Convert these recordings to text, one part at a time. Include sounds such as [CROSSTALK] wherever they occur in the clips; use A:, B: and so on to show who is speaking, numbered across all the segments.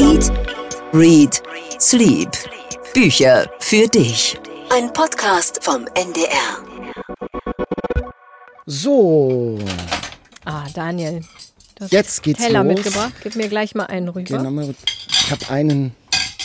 A: Eat, Read, Sleep. Bücher für dich. Ein Podcast vom NDR.
B: So,
C: Ah, Daniel. Du hast
B: Jetzt geht's
C: Teller
B: los.
C: mitgebracht. Gib mir gleich mal einen rüber.
B: genau, ich habe einen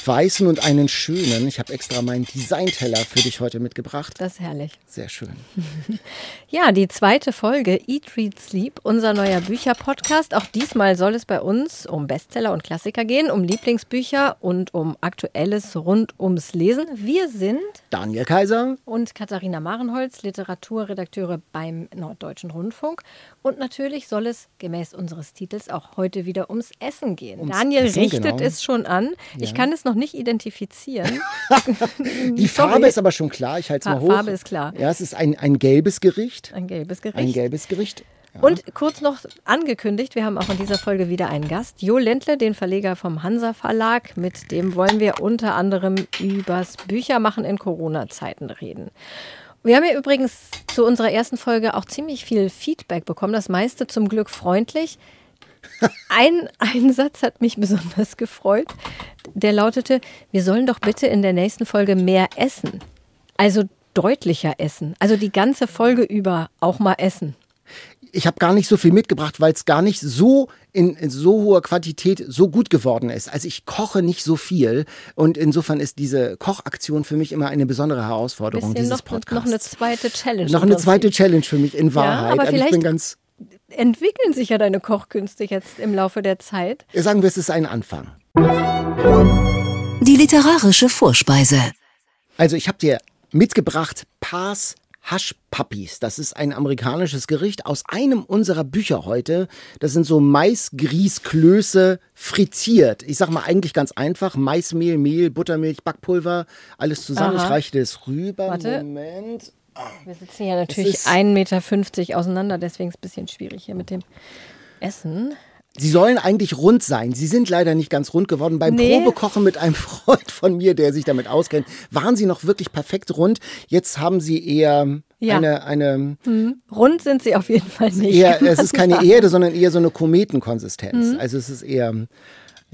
B: weißen und einen schönen. Ich habe extra meinen Designteller für dich heute mitgebracht.
C: Das ist herrlich.
B: Sehr schön. [LAUGHS]
C: Ja, die zweite Folge Eat, Read, Sleep, unser neuer Bücherpodcast. Auch diesmal soll es bei uns um Bestseller und Klassiker gehen, um Lieblingsbücher und um Aktuelles rund ums Lesen. Wir sind
B: Daniel Kaiser.
C: und Katharina Marenholz, Literaturredakteure beim Norddeutschen Rundfunk. Und natürlich soll es gemäß unseres Titels auch heute wieder ums Essen gehen.
B: Ums
C: Daniel
B: Essen,
C: richtet
B: genau.
C: es schon an. Ich kann es noch nicht identifizieren. [LAUGHS]
B: Die Farbe ist aber schon klar. Ich halte es mal hoch.
C: Farbe ist klar.
B: Ja, es ist ein, ein gelbes Gericht.
C: Ein gelbes Gericht.
B: Ein gelbes Gericht. Ja.
C: Und kurz noch angekündigt, wir haben auch in dieser Folge wieder einen Gast, Jo Ländle, den Verleger vom Hansa Verlag. Mit dem wollen wir unter anderem übers Büchermachen in Corona-Zeiten reden. Wir haben ja übrigens zu unserer ersten Folge auch ziemlich viel Feedback bekommen, das meiste zum Glück freundlich. Ein, ein Satz hat mich besonders gefreut. Der lautete, wir sollen doch bitte in der nächsten Folge mehr essen. Also deutlicher essen. Also die ganze Folge über auch mal essen.
B: Ich habe gar nicht so viel mitgebracht, weil es gar nicht so in, in so hoher Quantität so gut geworden ist. Also ich koche nicht so viel und insofern ist diese Kochaktion für mich immer eine besondere Herausforderung dieses
C: noch,
B: Podcasts.
C: noch eine zweite Challenge.
B: Noch eine zweite. Challenge für mich in Wahrheit.
C: aber
B: Also ich
C: vielleicht-
B: bin ganz,
C: Entwickeln sich ja deine Kochkünste jetzt im Laufe der Zeit.
B: sagen wir, es ist ein Anfang.
A: Die literarische Vorspeise.
B: Also ich habe dir mitgebracht Pars Hush Puppies. Das ist ein amerikanisches Gericht aus einem unserer Bücher heute. Das sind so Maisgrießklöße frittiert. Ich sag mal eigentlich ganz einfach. Maismehl, Mehl, Buttermilch, Backpulver, alles zusammen.
C: Aha.
B: Ich reiche das rüber.
C: Warte.
B: Moment.
C: Wir sitzen hier natürlich
B: ist-
C: 1,50 Meter auseinander, deswegen ist es ein bisschen schwierig hier mit dem Essen.
B: Sie sollen eigentlich rund sein. Sie sind leider nicht ganz rund geworden. Beim
C: Nee.
B: Probekochen mit einem [LAUGHS] Freund von mir, der sich damit auskennt, waren sie noch wirklich perfekt rund. Jetzt haben sie eher
C: Ja.
B: eine, eine
C: Rund sind sie auf jeden Fall nicht.
B: eher, [LAUGHS] es ist keine. Erde, sondern eher so eine Kometenkonsistenz.
C: Mhm.
B: Also es ist eher,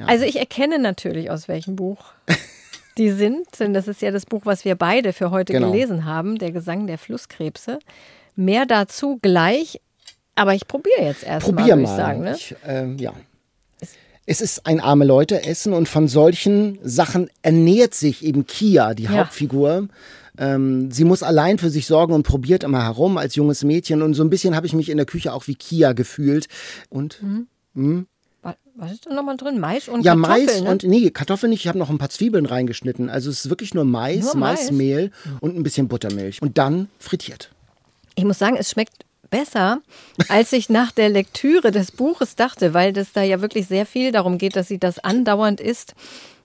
C: Also ich erkenne natürlich, aus welchem Buch [LAUGHS] die sind. Denn das ist ja das Buch, was wir beide für heute
B: Genau.
C: gelesen haben, Der Gesang der Flusskrebse. Mehr dazu gleich. Aber ich probiere jetzt erstmal,
B: probier
C: würde
B: mal.
C: ich sagen. Ne?
B: Ich, ähm, ja. Es ist ein arme Leute essen und von solchen Sachen ernährt sich eben Kia, die
C: Ja.
B: Hauptfigur. Ähm, sie muss allein für sich sorgen und probiert immer herum als junges Mädchen und so ein bisschen habe ich mich in der Küche auch wie Kia gefühlt und
C: Wa- Was ist da nochmal drin? Mais und
B: Ja,
C: Kartoffeln,
B: Mais
C: ne?
B: und nee, Kartoffeln nicht. Ich habe noch ein paar Zwiebeln reingeschnitten. Also es ist wirklich nur Mais,
C: Nur Mais?
B: Maismehl und ein bisschen Buttermilch. Und dann frittiert.
C: Ich muss sagen, es schmeckt besser, als ich nach der Lektüre des Buches dachte, weil das da ja wirklich sehr viel darum geht, dass sie das andauernd isst.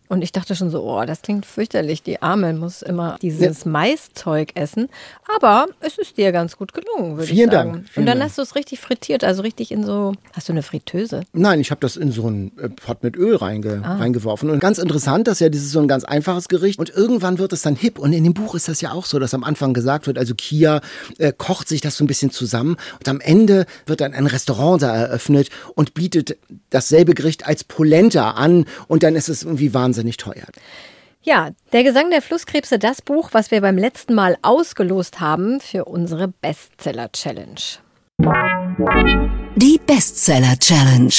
C: Und ich dachte schon so, oh, das klingt fürchterlich. Die Arme muss immer dieses Maiszeug essen. Aber es ist dir ganz gut gelungen, würde
B: Vielen
C: ich sagen.
B: Dank, vielen
C: Und dann
B: Dank.
C: hast du es richtig frittiert, also richtig in so. Hast du eine Fritteuse?
B: Nein, ich habe das in so einen äh, Pott mit Öl reinge
C: Ah.
B: reingeworfen. Und ganz interessant, dass ja dieses so ein ganz einfaches Gericht. Und irgendwann wird es dann hip. Und in dem Buch ist das ja auch so, dass am Anfang gesagt wird, also Kia äh, kocht sich das so ein bisschen zusammen. Und am Ende wird dann ein Restaurant da eröffnet und bietet dasselbe Gericht als Polenta an. Und dann ist es irgendwie wahnsinnig teuer.
C: Ja, der Gesang der Flusskrebse, das Buch, was wir beim letzten Mal ausgelost haben für unsere Bestseller-Challenge.
A: Die Bestseller Challenge.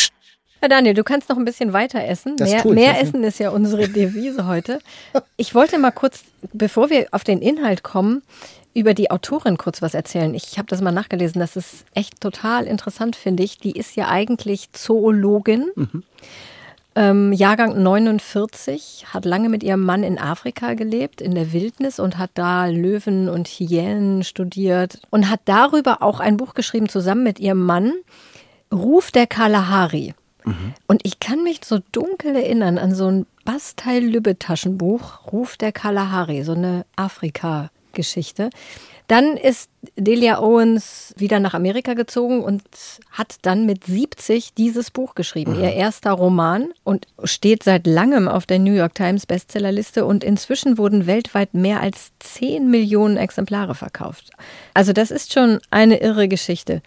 C: Ja, Daniel, du kannst noch ein bisschen weiter essen.
B: Das
C: mehr
B: tue ich,
C: mehr. Essen ist ja unsere Devise heute. Ich wollte mal kurz, bevor wir auf den Inhalt kommen, über die Autorin kurz was erzählen. Ich habe das mal nachgelesen. Das ist echt total interessant, finde ich. Die ist ja eigentlich Zoologin. Ähm, Jahrgang 49, hat lange mit ihrem Mann in Afrika gelebt, in der Wildnis und hat da Löwen und Hyänen studiert und hat darüber auch ein Buch geschrieben zusammen mit ihrem Mann, Ruf der Kalahari. Und ich kann mich so dunkel erinnern an so ein Bastei-Lübbe-Taschenbuch, Ruf der Kalahari, so eine Afrika-Geschichte. Dann ist Delia Owens wieder nach Amerika gezogen und hat dann mit 70 dieses Buch geschrieben, ihr erster Roman und steht seit langem auf der New York Times Bestsellerliste und inzwischen wurden weltweit mehr als 10 Millionen Exemplare verkauft. Also das ist schon eine irre Geschichte.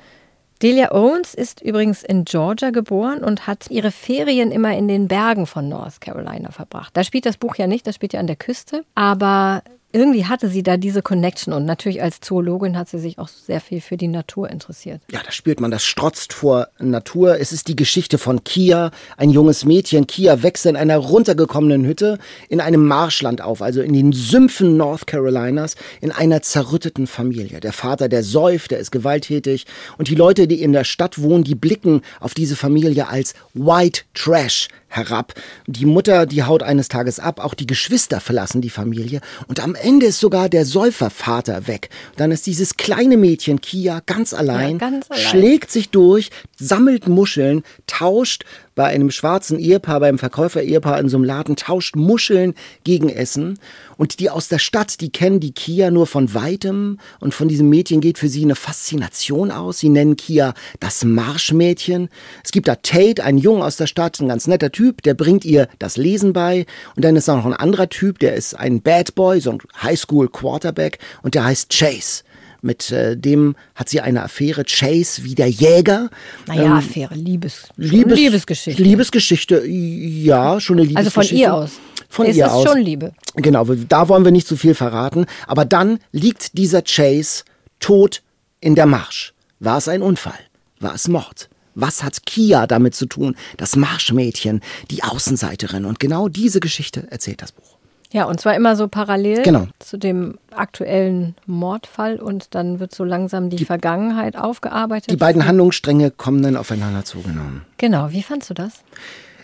C: Delia Owens ist übrigens in Georgia geboren und hat ihre Ferien immer in den Bergen von North Carolina verbracht. Da spielt das Buch ja nicht, das spielt ja an der Küste, aber irgendwie hatte sie da diese Connection und natürlich als Zoologin hat sie sich auch sehr viel für die Natur interessiert.
B: Ja, da spürt man, das strotzt vor Natur. Es ist die Geschichte von Kia, ein junges Mädchen. Kia wächst in einer runtergekommenen Hütte in einem Marschland auf, also in den Sümpfen North Carolinas, in einer zerrütteten Familie. Der Vater, der säuft, der ist gewalttätig und die Leute, die in der Stadt wohnen, die blicken auf diese Familie als White Trash herab. Die Mutter, die haut eines Tages ab, auch die Geschwister verlassen die Familie und am Ende ist sogar der Säufervater weg. Dann ist dieses kleine Mädchen Kia ganz allein,
C: Ja, ganz allein.
B: schlägt sich durch, sammelt Muscheln, tauscht bei einem schwarzen Ehepaar, beim Verkäufer-Ehepaar in so einem Laden, tauscht Muscheln gegen Essen. Und die aus der Stadt, die kennen die Kia nur von weitem. Und von diesem Mädchen geht für sie eine Faszination aus. Sie nennen Kia das Marschmädchen. Es gibt da Tate, einen Jungen aus der Stadt, ein ganz netter Typ, der bringt ihr das Lesen bei. Und dann ist da noch ein anderer Typ, der ist ein Bad Boy, so ein Highschool-Quarterback. Und der heißt Chase. Mit äh, dem hat sie eine Affäre. Chase wie der Jäger.
C: Naja, Affäre, Liebes,
B: Liebes,
C: Liebesgeschichte.
B: Liebesgeschichte, ja, schon eine
C: also von
B: Liebesgeschichte.
C: ihr aus.
B: Von
C: ist
B: ihr
C: es
B: aus.
C: schon Liebe.
B: Genau, da wollen wir nicht zu viel verraten. Aber dann liegt dieser Chase tot in der Marsch. War es ein Unfall? War es Mord? Was hat Kia damit zu tun? Das Marschmädchen, die Außenseiterin. Und genau diese Geschichte erzählt das Buch.
C: Ja, und zwar immer so parallel
B: Genau.
C: zu dem aktuellen Mordfall und dann wird so langsam die, Vergangenheit aufgearbeitet.
B: Die beiden Handlungsstränge kommen dann aufeinander zugenommen.
C: Genau, wie fandst du das?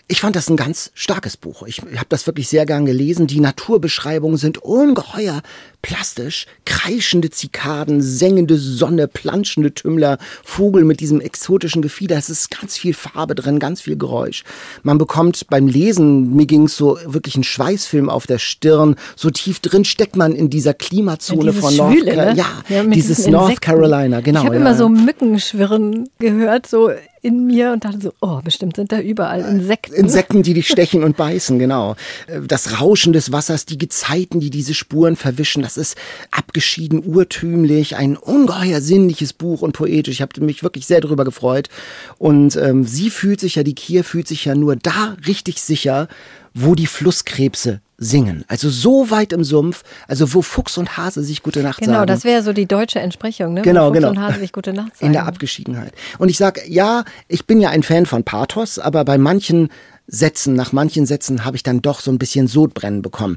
B: Ich fand das ein ganz starkes Buch. Ich habe das wirklich sehr gern gelesen. Die Naturbeschreibungen sind ungeheuer plastisch. Kreischende Zikaden, sengende Sonne, planschende Tümmler, Vogel mit diesem exotischen Gefieder. Es ist ganz viel Farbe drin, ganz viel Geräusch. Man bekommt beim Lesen, mir ging es so wirklich ein Schweißfilm auf der Stirn. So tief drin steckt man in dieser Klimazone
C: Dieses
B: von North
C: Schwüle,
B: Carolina.
C: ne?
B: Ja,
C: mit
B: dieses North. Carolina, genau.
C: Ich habe
B: ja.
C: immer so Mückenschwirren gehört, so in mir und dachte so, oh, bestimmt sind da überall Insekten.
B: Insekten, die dich [LAUGHS] stechen und beißen, genau. Äh, Das Rauschen des Wassers, die Gezeiten, die diese Spuren verwischen, das ist abgeschieden, urtümlich, ein ungeheuer sinnliches Buch und poetisch. Ich habe mich wirklich sehr darüber gefreut. Und ähm, sie fühlt sich ja, die Kier fühlt sich ja nur da richtig sicher, wo die Flusskrebse singen. Also so weit im Sumpf, also wo Fuchs und Hase sich gute Nacht
C: Genau,
B: sagen.
C: das wäre so die deutsche Entsprechung, ne?
B: Genau,
C: Wo Fuchs
B: genau.
C: und Hase sich gute Nacht sagen.
B: In der Abgeschiedenheit. Und ich sag, ja, ich bin ja ein Fan von Pathos, aber bei manchen Sätzen, nach manchen Sätzen habe ich dann doch so ein bisschen Sodbrennen bekommen.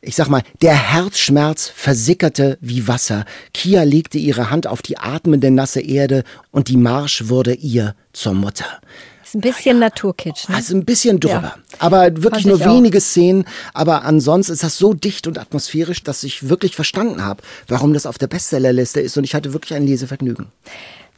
B: Ich sag mal, der Herzschmerz versickerte wie Wasser. Kia legte ihre Hand auf die atmende nasse Erde und die Marsch wurde ihr zur Mutter.
C: Ist ein bisschen Naturkitsch, ne?
B: Also ein bisschen drüber.
C: Ja.
B: Aber wirklich nur
C: auch.
B: wenige Szenen. Aber ansonsten ist das so dicht und atmosphärisch, dass ich wirklich verstanden habe, warum das auf der Bestsellerliste ist. Und ich hatte wirklich ein Lesevergnügen.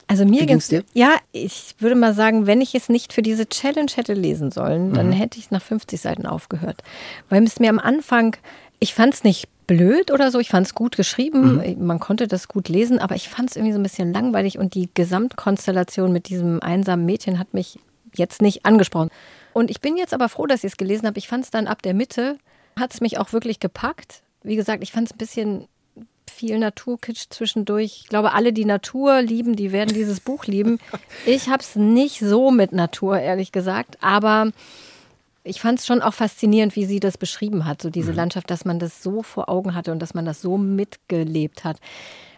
C: Also mir
B: ging's dir?
C: Ja, ich würde mal sagen, wenn ich es nicht für diese Challenge hätte lesen sollen,
B: Mhm.
C: dann hätte ich nach 50 Seiten aufgehört. Weil es mir am Anfang, ich fand es nicht blöd oder so, ich fand es gut geschrieben,
B: Mhm.
C: man konnte das gut lesen, aber ich fand es irgendwie so ein bisschen langweilig und die Gesamtkonstellation mit diesem einsamen Mädchen hat mich jetzt nicht angesprochen. Und ich bin jetzt aber froh, dass ich es gelesen habe. Ich fand es dann ab der Mitte, hat es mich auch wirklich gepackt. Wie gesagt, ich fand es ein bisschen viel Naturkitsch zwischendurch. Ich glaube, alle, die Natur lieben, die werden dieses Buch lieben. Ich habe es nicht so mit Natur, ehrlich gesagt, aber ich fand es schon auch faszinierend, wie sie das beschrieben hat, so diese Landschaft, dass man das so vor Augen hatte und dass man das so mitgelebt hat.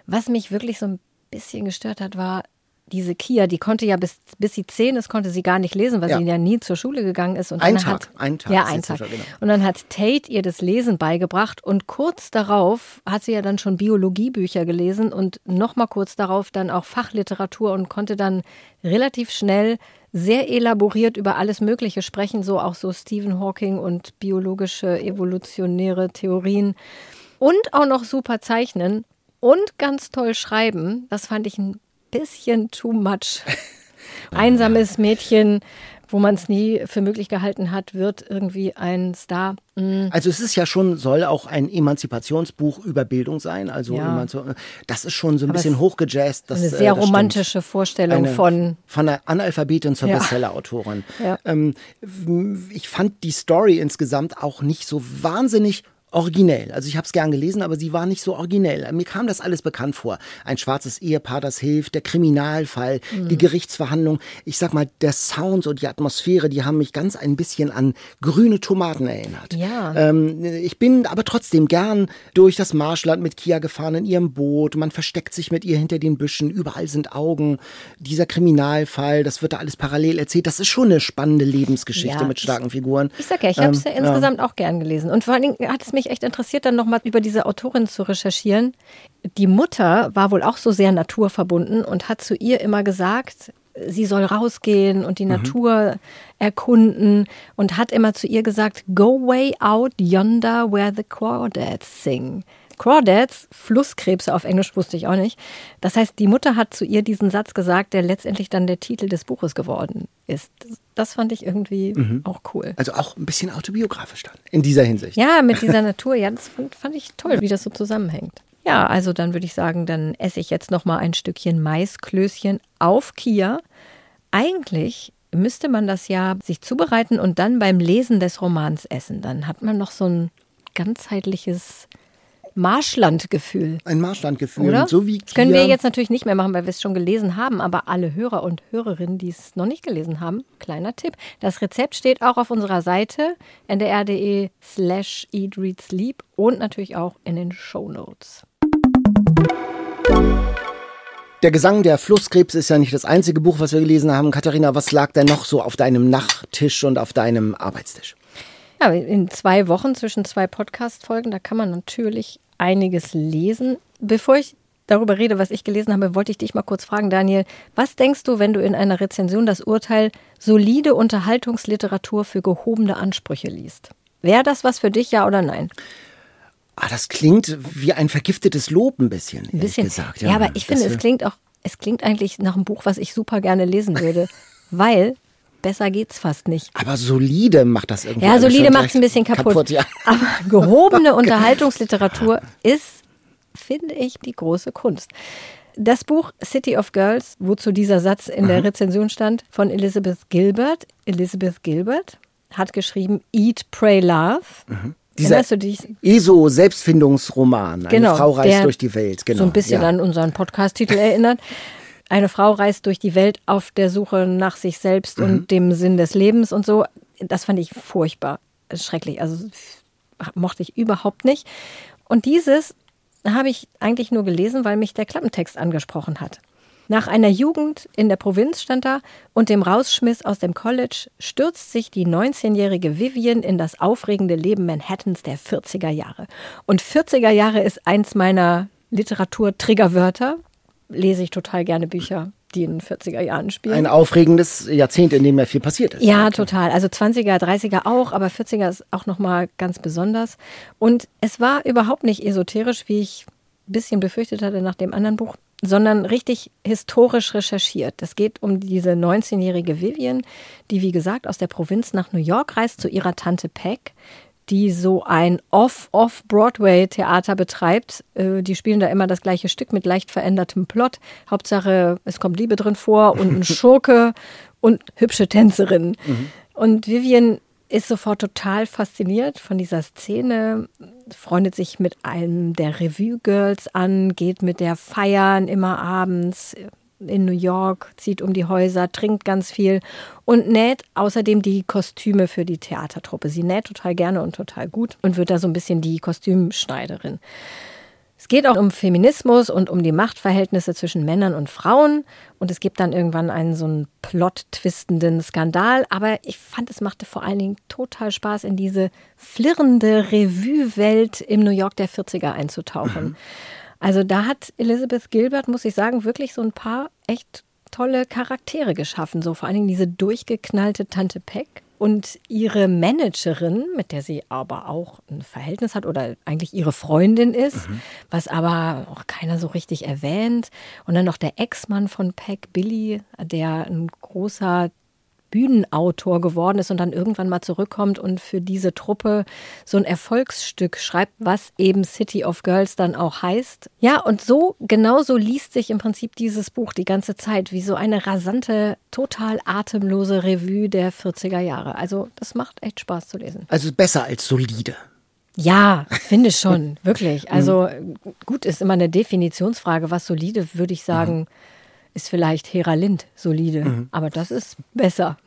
C: Was mich wirklich so ein bisschen gestört hat, war diese Kia, die konnte ja bis, bis sie zehn ist, konnte sie gar nicht lesen, weil
B: Ja.
C: sie ja nie zur Schule gegangen ist. Und
B: Ein
C: dann
B: Tag,
C: hat,
B: ein Tag
C: Ja, ein Tag.
B: schon, genau.
C: Und dann hat Tate ihr das Lesen beigebracht und kurz darauf hat sie ja dann schon Biologiebücher gelesen und nochmal kurz darauf dann auch Fachliteratur und konnte dann relativ schnell sehr elaboriert über alles Mögliche sprechen, so auch so Stephen Hawking und biologische evolutionäre Theorien und auch noch super zeichnen und ganz toll schreiben. Das fand ich ein bisschen too much. [LAUGHS] Einsames Mädchen, wo man es nie für möglich gehalten hat, wird irgendwie ein Star. Mm.
B: Also es ist ja schon, soll auch ein Emanzipationsbuch über Bildung sein. Also
C: Ja.
B: Das ist schon so ein
C: Aber
B: bisschen hochgejazzt. Das,
C: Eine
B: äh,
C: sehr
B: das
C: romantische Vorstellung
B: Eine,
C: von.
B: von einer Analphabetin zur
C: Ja.
B: Bestsellerautorin.
C: Ja.
B: Ähm, ich fand die Story insgesamt auch nicht so wahnsinnig originell. Also ich habe es gern gelesen, aber sie war nicht so originell. Mir kam das alles bekannt vor. Ein schwarzes Ehepaar, das hilft, der Kriminalfall, mhm. die Gerichtsverhandlung. Ich sag mal, der Sound und die Atmosphäre, die haben mich ganz ein bisschen an grüne Tomaten erinnert.
C: Ja.
B: Ähm, ich bin aber trotzdem gern durch das Marschland mit Kia gefahren in ihrem Boot. Man versteckt sich mit ihr hinter den Büschen. Überall sind Augen. Dieser Kriminalfall, das wird da alles parallel erzählt. Das ist schon eine spannende Lebensgeschichte ja, mit starken Figuren.
C: Ich sag ja, ich habe es ja ähm, insgesamt ja. auch gern gelesen. Und vor allen Dingen hat es mich echt interessiert, dann nochmal über diese Autorin zu recherchieren. Die Mutter war wohl auch so sehr naturverbunden und hat zu ihr immer gesagt, sie soll rausgehen und die mhm. Natur erkunden und hat immer zu ihr gesagt, go way out yonder where the crawdads sing. Crawdads, Flusskrebse auf Englisch wusste ich auch nicht. Das heißt, die Mutter hat zu ihr diesen Satz gesagt, der letztendlich dann der Titel des Buches geworden ist. Das fand ich irgendwie mhm. auch cool.
B: Also auch ein bisschen autobiografisch dann, in dieser Hinsicht.
C: Ja, mit [LAUGHS] dieser Natur. Ja, das fand, fand ich toll, wie das so zusammenhängt. Ja, also dann würde ich sagen, dann esse ich jetzt noch mal ein Stückchen Maisklößchen auf Kia. Eigentlich müsste man das ja sich zubereiten und dann beim Lesen des Romans essen. Dann hat man noch so ein ganzheitliches Marschlandgefühl.
B: Ein Marschlandgefühl. Oder?
C: So wie das können wir jetzt natürlich nicht mehr machen, weil wir es schon gelesen haben. Aber alle Hörer und Hörerinnen, die es noch nicht gelesen haben, kleiner Tipp. Das Rezept steht auch auf unserer Seite ndr.de slash eat, read, sleep und natürlich auch in den Show Notes.
B: Der Gesang der Flusskrebs ist ja nicht das einzige Buch, was wir gelesen haben. Katharina, was lag denn noch so auf deinem Nachttisch und auf deinem Arbeitstisch?
C: Ja, in zwei Wochen zwischen zwei Podcast-Folgen, da kann man natürlich einiges lesen. Bevor ich darüber rede, was ich gelesen habe, wollte ich dich mal kurz fragen, Daniel. Was denkst du, wenn du in einer Rezension das Urteil solide Unterhaltungsliteratur für gehobene Ansprüche liest? Wäre das was für dich, ja oder nein?
B: Ah, das klingt wie ein vergiftetes Lob ein bisschen, ein bisschen. gesagt.
C: Ja, ja aber ich finde, es klingt auch, es klingt eigentlich nach einem Buch, was ich super gerne lesen würde, [LAUGHS] weil besser geht's fast nicht.
B: Aber solide macht das irgendwie.
C: Ja, solide macht es ein bisschen kaputt. kaputt ja. Aber gehobene [LAUGHS] [LAUGHS] Unterhaltungsliteratur ist, finde ich, die große Kunst. Das Buch City of Girls, wozu dieser Satz in der Rezension stand, von Elizabeth Gilbert. Elizabeth Gilbert hat geschrieben Eat, Pray, Love. Mhm.
B: Dieser ESO-Selbstfindungsroman. Eine genau, Frau reist durch die Welt. Genau.
C: So ein bisschen ja. an unseren Podcast-Titel erinnert. Eine Frau reist durch die Welt auf der Suche nach sich selbst mhm. und dem Sinn des Lebens und so. Das fand ich furchtbar, schrecklich. Also mochte ich überhaupt nicht. Und dieses habe ich eigentlich nur gelesen, weil mich der Klappentext angesprochen hat. Nach einer Jugend in der Provinz stand da und dem Rausschmiss aus dem College stürzt sich die 19-jährige Vivian in das aufregende Leben Manhattans der 40er Jahre. Und 40er Jahre ist eins meiner Literatur-Triggerwörter lese ich total gerne Bücher, die in den 40er Jahren spielen.
B: Ein aufregendes Jahrzehnt, in dem ja viel passiert ist.
C: Ja, total. Also 20er, 30er auch, aber 40er ist auch nochmal ganz besonders. Und es war überhaupt nicht esoterisch, wie ich ein bisschen befürchtet hatte nach dem anderen Buch, sondern richtig historisch recherchiert. Es geht um diese 19-jährige Vivian, die, wie gesagt, aus der Provinz nach New York reist zu ihrer Tante Peck, die so ein Off-Off-Broadway-Theater betreibt. Äh, die spielen da immer das gleiche Stück mit leicht verändertem Plot. Hauptsache, es kommt Liebe drin vor und ein [LAUGHS] Schurke und hübsche Tänzerinnen. Mhm. Und Vivian ist sofort total fasziniert von dieser Szene, freundet sich mit einem der Revue-Girls an, geht mit der feiern immer abends, in New York, zieht um die Häuser, trinkt ganz viel und näht außerdem die Kostüme für die Theatertruppe. Sie näht total gerne und total gut und wird da so ein bisschen die Kostümschneiderin. Es geht auch um Feminismus und um die Machtverhältnisse zwischen Männern und Frauen. Und es gibt dann irgendwann einen so einen plot-twistenden Skandal. Aber ich fand, es machte vor allen Dingen total Spaß, in diese flirrende Revue-Welt im New York der 40er einzutauchen. Also da hat Elizabeth Gilbert, muss ich sagen, wirklich so ein paar echt tolle Charaktere geschaffen. So vor allen Dingen diese durchgeknallte Tante Peck und ihre Managerin, mit der sie aber auch ein Verhältnis hat oder eigentlich ihre Freundin ist, mhm. was aber auch keiner so richtig erwähnt. Und dann noch der Ex-Mann von Peck, Billy, der ein großer Bühnenautor geworden ist und dann irgendwann mal zurückkommt und für diese Truppe so ein Erfolgsstück schreibt, was eben City of Girls dann auch heißt. Ja, und so, genauso liest sich im Prinzip dieses Buch die ganze Zeit wie so eine rasante, total atemlose Revue der 40er Jahre. Also das macht echt Spaß zu lesen.
B: Also besser als solide.
C: Ja, finde schon, [LAUGHS] wirklich. Also gut ist immer eine Definitionsfrage. Was solide, würde ich sagen, ist vielleicht Hera Lind solide. Aber das ist besser.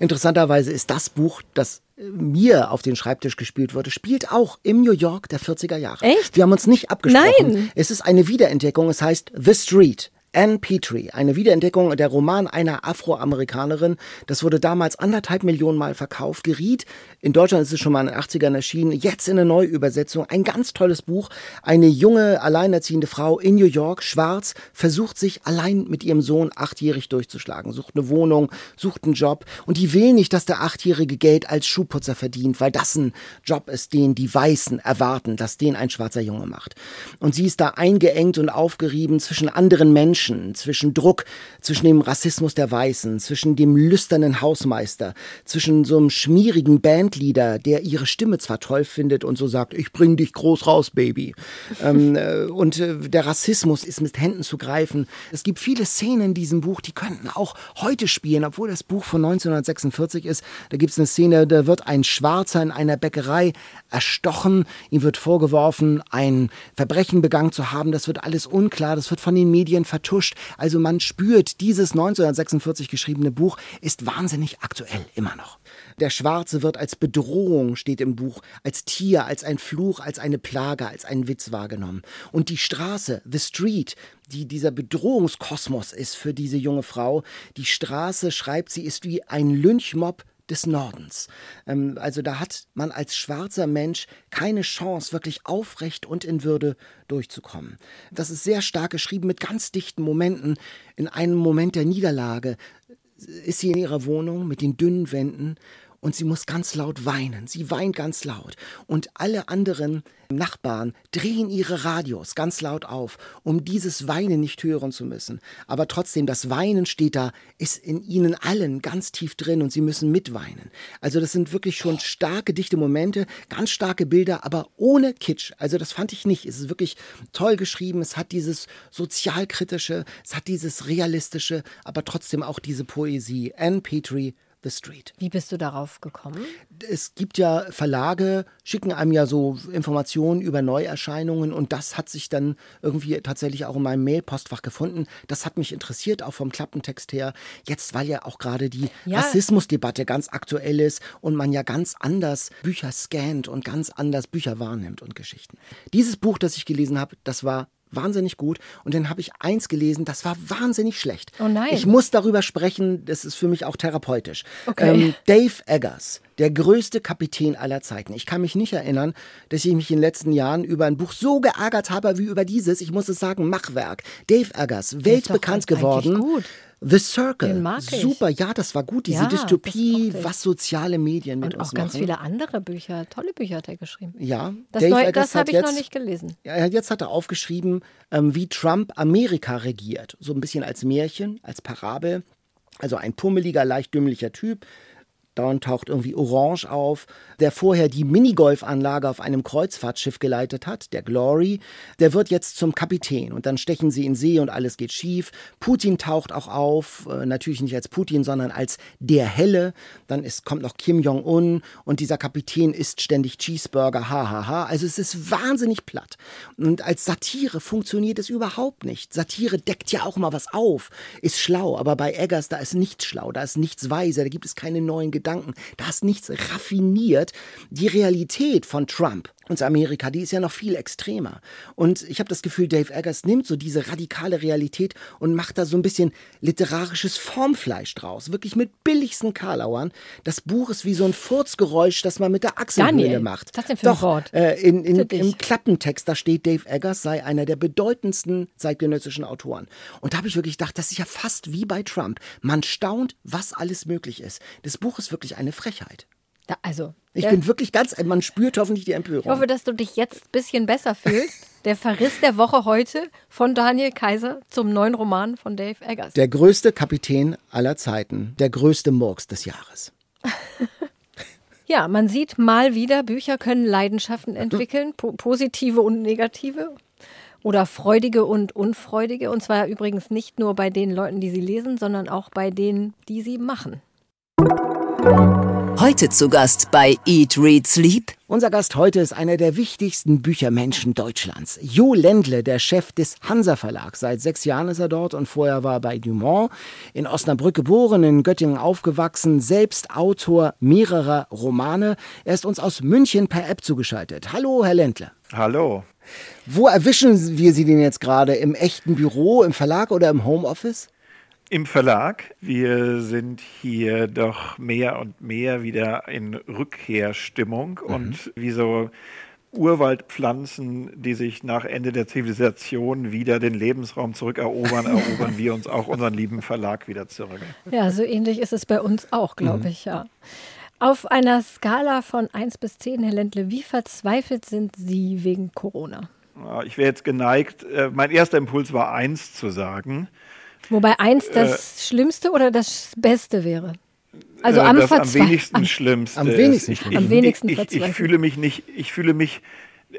B: Interessanterweise ist das Buch, das äh, mir auf den Schreibtisch gespielt wurde, spielt auch im New York der 40er Jahre.
C: Echt?
B: Wir haben uns nicht abgesprochen.
C: Nein.
B: Es ist eine Wiederentdeckung. Es heißt The Street. Anne Petrie, eine Wiederentdeckung der Roman einer Afroamerikanerin. Das wurde damals anderthalb Millionen Mal verkauft, geriet. In Deutschland ist es schon mal in den 80ern erschienen. Jetzt in der Neuübersetzung. Ein ganz tolles Buch. Eine junge, alleinerziehende Frau in New York, schwarz, versucht sich allein mit ihrem Sohn achtjährig durchzuschlagen. Sucht eine Wohnung, sucht einen Job. Und die will nicht, dass der achtjährige Geld als Schuhputzer verdient, weil das ein Job ist, den die Weißen erwarten, dass den ein schwarzer Junge macht. Und sie ist da eingeengt und aufgerieben zwischen anderen Menschen, zwischen Druck, zwischen dem Rassismus der Weißen, zwischen dem lüsternen Hausmeister, zwischen so einem schmierigen Bandleader, der ihre Stimme zwar toll findet und so sagt, ich bring dich groß raus, Baby. ähm, [LAUGHS] äh, und äh, der Rassismus ist mit Händen zu greifen. Es gibt viele Szenen in diesem Buch, die könnten auch heute spielen, obwohl das Buch von 1946 ist. Da gibt es eine Szene, da wird ein Schwarzer in einer Bäckerei erstochen. Ihm wird vorgeworfen, ein Verbrechen begangen zu haben. Das wird alles unklar. Das wird von den Medien vertuscht. Also man spürt, dieses 1946 geschriebene Buch ist wahnsinnig aktuell immer noch. Der Schwarze wird als Bedrohung, steht im Buch, als Tier, als ein Fluch, als eine Plage, als ein Witz wahrgenommen. Und die Straße, the street, die dieser Bedrohungskosmos ist für diese junge Frau, die Straße, schreibt sie, ist wie ein Lynchmob des Nordens. Ähm, also da hat man als schwarzer Mensch keine Chance, wirklich aufrecht und in Würde durchzukommen. Das ist sehr stark geschrieben mit ganz dichten Momenten. In einem Moment der Niederlage ist sie in ihrer Wohnung mit den dünnen Wänden und sie muss ganz laut weinen. Sie weint ganz laut. Und alle anderen Nachbarn drehen ihre Radios ganz laut auf, um dieses Weinen nicht hören zu müssen. Aber trotzdem, das Weinen steht da, ist in ihnen allen ganz tief drin und sie müssen mitweinen. Also das sind wirklich schon starke, dichte Momente, ganz starke Bilder, aber ohne Kitsch. Also das fand ich nicht. Es ist wirklich toll geschrieben. Es hat dieses sozialkritische, es hat dieses realistische, aber trotzdem auch diese Poesie. Anne Petrie, The Street.
C: Wie bist du darauf gekommen?
B: Es gibt ja Verlage, schicken einem ja so Informationen über Neuerscheinungen und das hat sich dann irgendwie tatsächlich auch in meinem Mailpostfach gefunden. Das hat mich interessiert, auch vom Klappentext her. Jetzt, weil ja auch gerade die
C: Ja.
B: Rassismusdebatte ganz aktuell ist und man ja ganz anders Bücher scannt und ganz anders Bücher wahrnimmt und Geschichten. Dieses Buch, das ich gelesen habe, das war wahnsinnig gut und dann habe ich eins gelesen, das war wahnsinnig schlecht.
C: Oh nein.
B: Ich muss darüber sprechen, das ist für mich auch therapeutisch.
C: Okay.
B: Ähm, Dave Eggers, der größte Kapitän aller Zeiten. Ich kann mich nicht erinnern, dass ich mich in den letzten Jahren über ein Buch so geärgert habe wie über dieses, ich muss es sagen, Machwerk. Dave Eggers, weltbekannt geworden.
C: gut.
B: The Circle.
C: Den mag ich.
B: Super, ja, das war gut. Diese
C: Ja,
B: Dystopie, was soziale Medien mit
C: Und
B: uns
C: auch ganz
B: machen.
C: viele andere Bücher, tolle Bücher hat er geschrieben.
B: Ja,
C: Das, neu- das habe ich
B: jetzt,
C: noch nicht gelesen.
B: Ja, jetzt hat er aufgeschrieben, ähm, wie Trump Amerika regiert. So ein bisschen als Märchen, als Parabel. Also ein pummeliger, leicht dümmlicher Typ. Dauernd taucht irgendwie Orange auf, der vorher die Minigolfanlage auf einem Kreuzfahrtschiff geleitet hat, der Glory. Der wird jetzt zum Kapitän und dann stechen sie in See und alles geht schief. Putin taucht auch auf, äh, natürlich nicht als Putin, sondern als der Helle. Dann ist, kommt noch Kim Jong-un und dieser Kapitän isst ständig Cheeseburger, hahaha. Also es ist wahnsinnig platt. Und als Satire funktioniert es überhaupt nicht. Satire deckt ja auch mal was auf, ist schlau, aber bei Eggers, da ist nichts schlau, da ist nichts weise, da gibt es keine neuen Gedanken, da ist nichts raffiniert. Die Realität von Trump und Amerika, die ist ja noch viel extremer. Und ich habe das Gefühl, Dave Eggers nimmt so diese radikale Realität und macht da so ein bisschen literarisches Formfleisch draus. Wirklich mit billigsten Karlauern. Das Buch ist wie so ein Furzgeräusch, das man mit der Achselhöhle macht.
C: was ist das denn für ein
B: Doch,
C: Wort?
B: Äh, in, in. Im Klappentext, da steht, Dave Eggers sei einer der bedeutendsten zeitgenössischen Autoren. Und da habe ich wirklich gedacht, das ist ja fast wie bei Trump. Man staunt, was alles möglich ist. Das Buch ist wirklich eine Frechheit.
C: Da, also,
B: Ich bin wirklich ganz, man spürt hoffentlich die Empörung.
C: ich hoffe, dass du dich jetzt ein bisschen besser fühlst. Der Verriss der Woche heute von Daniel Kaiser zum neuen Roman von Dave Eggers.
B: der größte Kapitän aller Zeiten, der größte Murks des Jahres. [LAUGHS]
C: Ja, man sieht mal wieder, Bücher können Leidenschaften entwickeln, po positive und negative. Oder freudige und unfreudige. Und zwar übrigens nicht nur bei den Leuten, die sie lesen, sondern auch bei denen, die sie machen.
A: Heute zu Gast bei Eat, Read, Sleep
B: Unser Gast heute ist einer der wichtigsten Büchermenschen Deutschlands. Jo Ländle, der Chef des Hansa Verlags. Seit sechs Jahren ist er dort und vorher war er bei Dumont. In Osnabrück geboren, in Göttingen aufgewachsen, selbst Autor mehrerer Romane. Er ist uns aus München per App zugeschaltet. Hallo, Herr Ländle.
D: Hallo.
B: Wo erwischen wir Sie denn jetzt gerade? Im echten Büro, im Verlag oder im Homeoffice?
D: Im Verlag. Wir sind hier doch mehr und mehr wieder in Rückkehrstimmung mhm. und wie so Urwaldpflanzen, die sich nach Ende der Zivilisation wieder den Lebensraum zurückerobern, [LAUGHS] erobern wir uns auch unseren lieben Verlag wieder zurück.
C: Ja, so ähnlich ist es bei uns auch, glaube mhm. ich, ja. Auf einer Skala von 1 bis 10, Herr Ländle, wie verzweifelt sind Sie wegen Corona?
D: Ich wäre jetzt geneigt, äh, mein erster Impuls war 1 zu sagen.
C: Wobei eins das äh, Schlimmste oder das Beste wäre?
D: Also am, das am wenigsten am, Schlimmste.
B: Am wenigsten, ich,
C: ich, am wenigsten
D: ich, ich, ich, fühle mich nicht, ich fühle mich,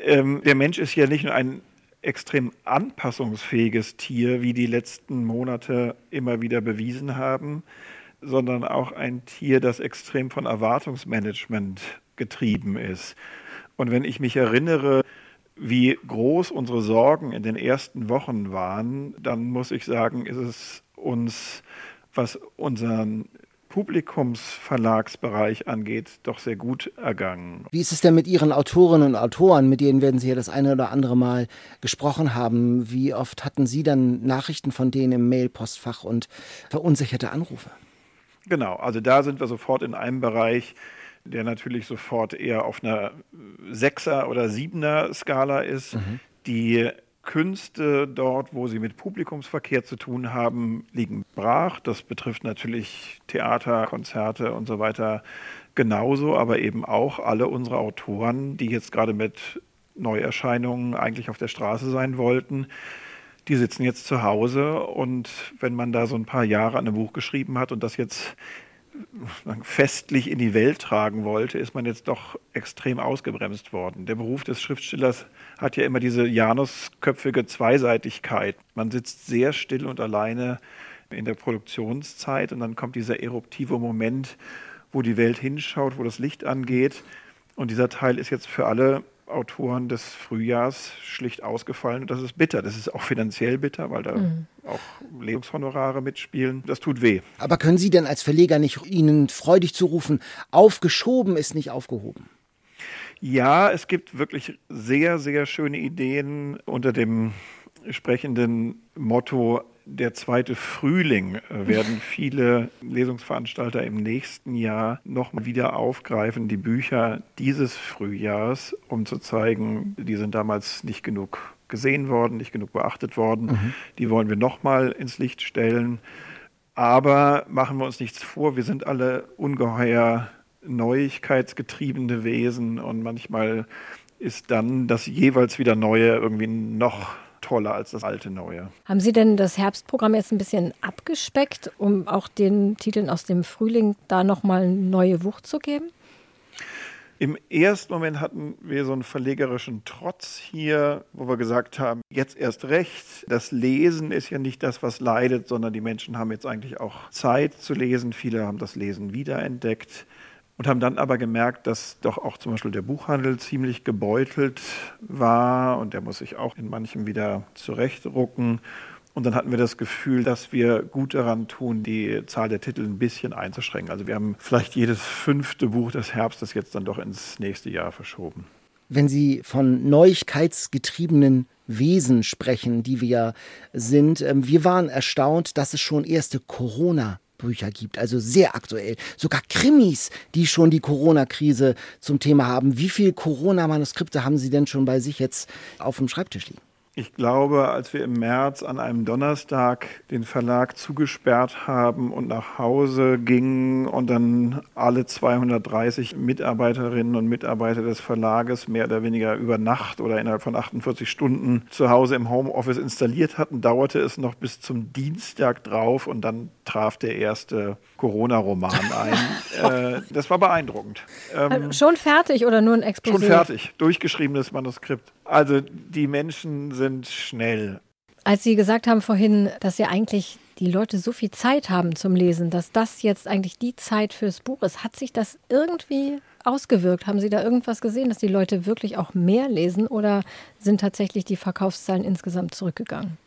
D: ähm, der Mensch ist ja nicht nur ein extrem anpassungsfähiges Tier, wie die letzten Monate immer wieder bewiesen haben, sondern auch ein Tier, das extrem von Erwartungsmanagement getrieben ist. Und wenn ich mich erinnere, wie groß unsere Sorgen in den ersten Wochen waren, dann muss ich sagen, ist es uns, was unseren Publikumsverlagsbereich angeht, doch sehr gut ergangen.
B: Wie ist es denn mit Ihren Autorinnen und Autoren? Mit denen werden Sie ja das eine oder andere Mal gesprochen haben. Wie oft hatten Sie dann Nachrichten von denen im Mailpostfach und verunsicherte Anrufe?
D: Genau, also da sind wir sofort in einem Bereich, der natürlich sofort eher auf einer Sechser- oder Siebener-Skala ist. Mhm. Die Künste dort, wo sie mit Publikumsverkehr zu tun haben, liegen brach. Das betrifft natürlich Theater, Konzerte und so weiter genauso, aber eben auch alle unsere Autoren, die jetzt gerade mit Neuerscheinungen eigentlich auf der Straße sein wollten. Die sitzen jetzt zu Hause und wenn man da so ein paar Jahre an einem Buch geschrieben hat und das jetzt festlich in die Welt tragen wollte, ist man jetzt doch extrem ausgebremst worden. Der Beruf des Schriftstellers hat ja immer diese janusköpfige Zweiseitigkeit. Man sitzt sehr still und alleine in der Produktionszeit und dann kommt dieser eruptive Moment, wo die Welt hinschaut, wo das Licht angeht. Und dieser Teil ist jetzt für alle Autoren des Frühjahrs schlicht ausgefallen. Und das ist bitter. Das ist auch finanziell bitter, weil da mhm. auch Lebenshonorare mitspielen. Das tut weh.
B: Aber können Sie denn als Verleger nicht Ihnen freudig zurufen, aufgeschoben ist nicht aufgehoben?
D: Ja, es gibt wirklich sehr, sehr schöne Ideen unter dem sprechenden Motto der zweite Frühling äh, werden [LAUGHS] viele Lesungsveranstalter im nächsten Jahr noch wieder aufgreifen, die Bücher dieses Frühjahrs, um zu zeigen, die sind damals nicht genug gesehen worden, nicht genug beachtet worden. Mhm. Die wollen wir nochmal ins Licht stellen. Aber machen wir uns nichts vor, wir sind alle ungeheuer neuigkeitsgetriebene Wesen und manchmal ist dann das jeweils wieder Neue irgendwie noch toller als das alte Neue.
C: Haben Sie denn das Herbstprogramm jetzt ein bisschen abgespeckt, um auch den Titeln aus dem Frühling da nochmal neue Wucht zu geben?
D: Im ersten Moment hatten wir so einen verlegerischen Trotz hier, wo wir gesagt haben, jetzt erst recht, das Lesen ist ja nicht das, was leidet, sondern die Menschen haben jetzt eigentlich auch Zeit zu lesen. Viele haben das Lesen wiederentdeckt und haben dann aber gemerkt, dass doch auch zum Beispiel der Buchhandel ziemlich gebeutelt war und der muss sich auch in manchem wieder zurechtrucken. Und dann hatten wir das Gefühl, dass wir gut daran tun, die Zahl der Titel ein bisschen einzuschränken. Also wir haben vielleicht jedes fünfte Buch des Herbstes jetzt dann doch ins nächste Jahr verschoben.
B: Wenn Sie von neuigkeitsgetriebenen Wesen sprechen, die wir sind, ähm, wir waren erstaunt, dass es schon erste Corona Bücher gibt, also sehr aktuell. Sogar Krimis, die schon die Corona-Krise zum Thema haben. Wie viele Corona-Manuskripte haben Sie denn schon bei sich jetzt auf dem Schreibtisch liegen?
D: Ich glaube, als wir im März an einem Donnerstag den Verlag zugesperrt haben und nach Hause gingen und dann alle 230 Mitarbeiterinnen und Mitarbeiter des Verlages mehr oder weniger über Nacht oder innerhalb von 48 Stunden zu Hause im Homeoffice installiert hatten, dauerte es noch bis zum Dienstag drauf und dann traf der erste Corona-Roman ein. [LAUGHS] äh, das war beeindruckend.
C: Ähm, schon fertig oder nur ein Exposé?
D: Schon fertig, durchgeschriebenes Manuskript. Also die Menschen sind schnell.
C: Als Sie gesagt haben vorhin, dass ja eigentlich die Leute so viel Zeit haben zum Lesen, dass das jetzt eigentlich die Zeit fürs Buch ist, hat sich das irgendwie ausgewirkt? Haben Sie da irgendwas gesehen, dass die Leute wirklich auch mehr lesen oder sind tatsächlich die Verkaufszahlen insgesamt zurückgegangen?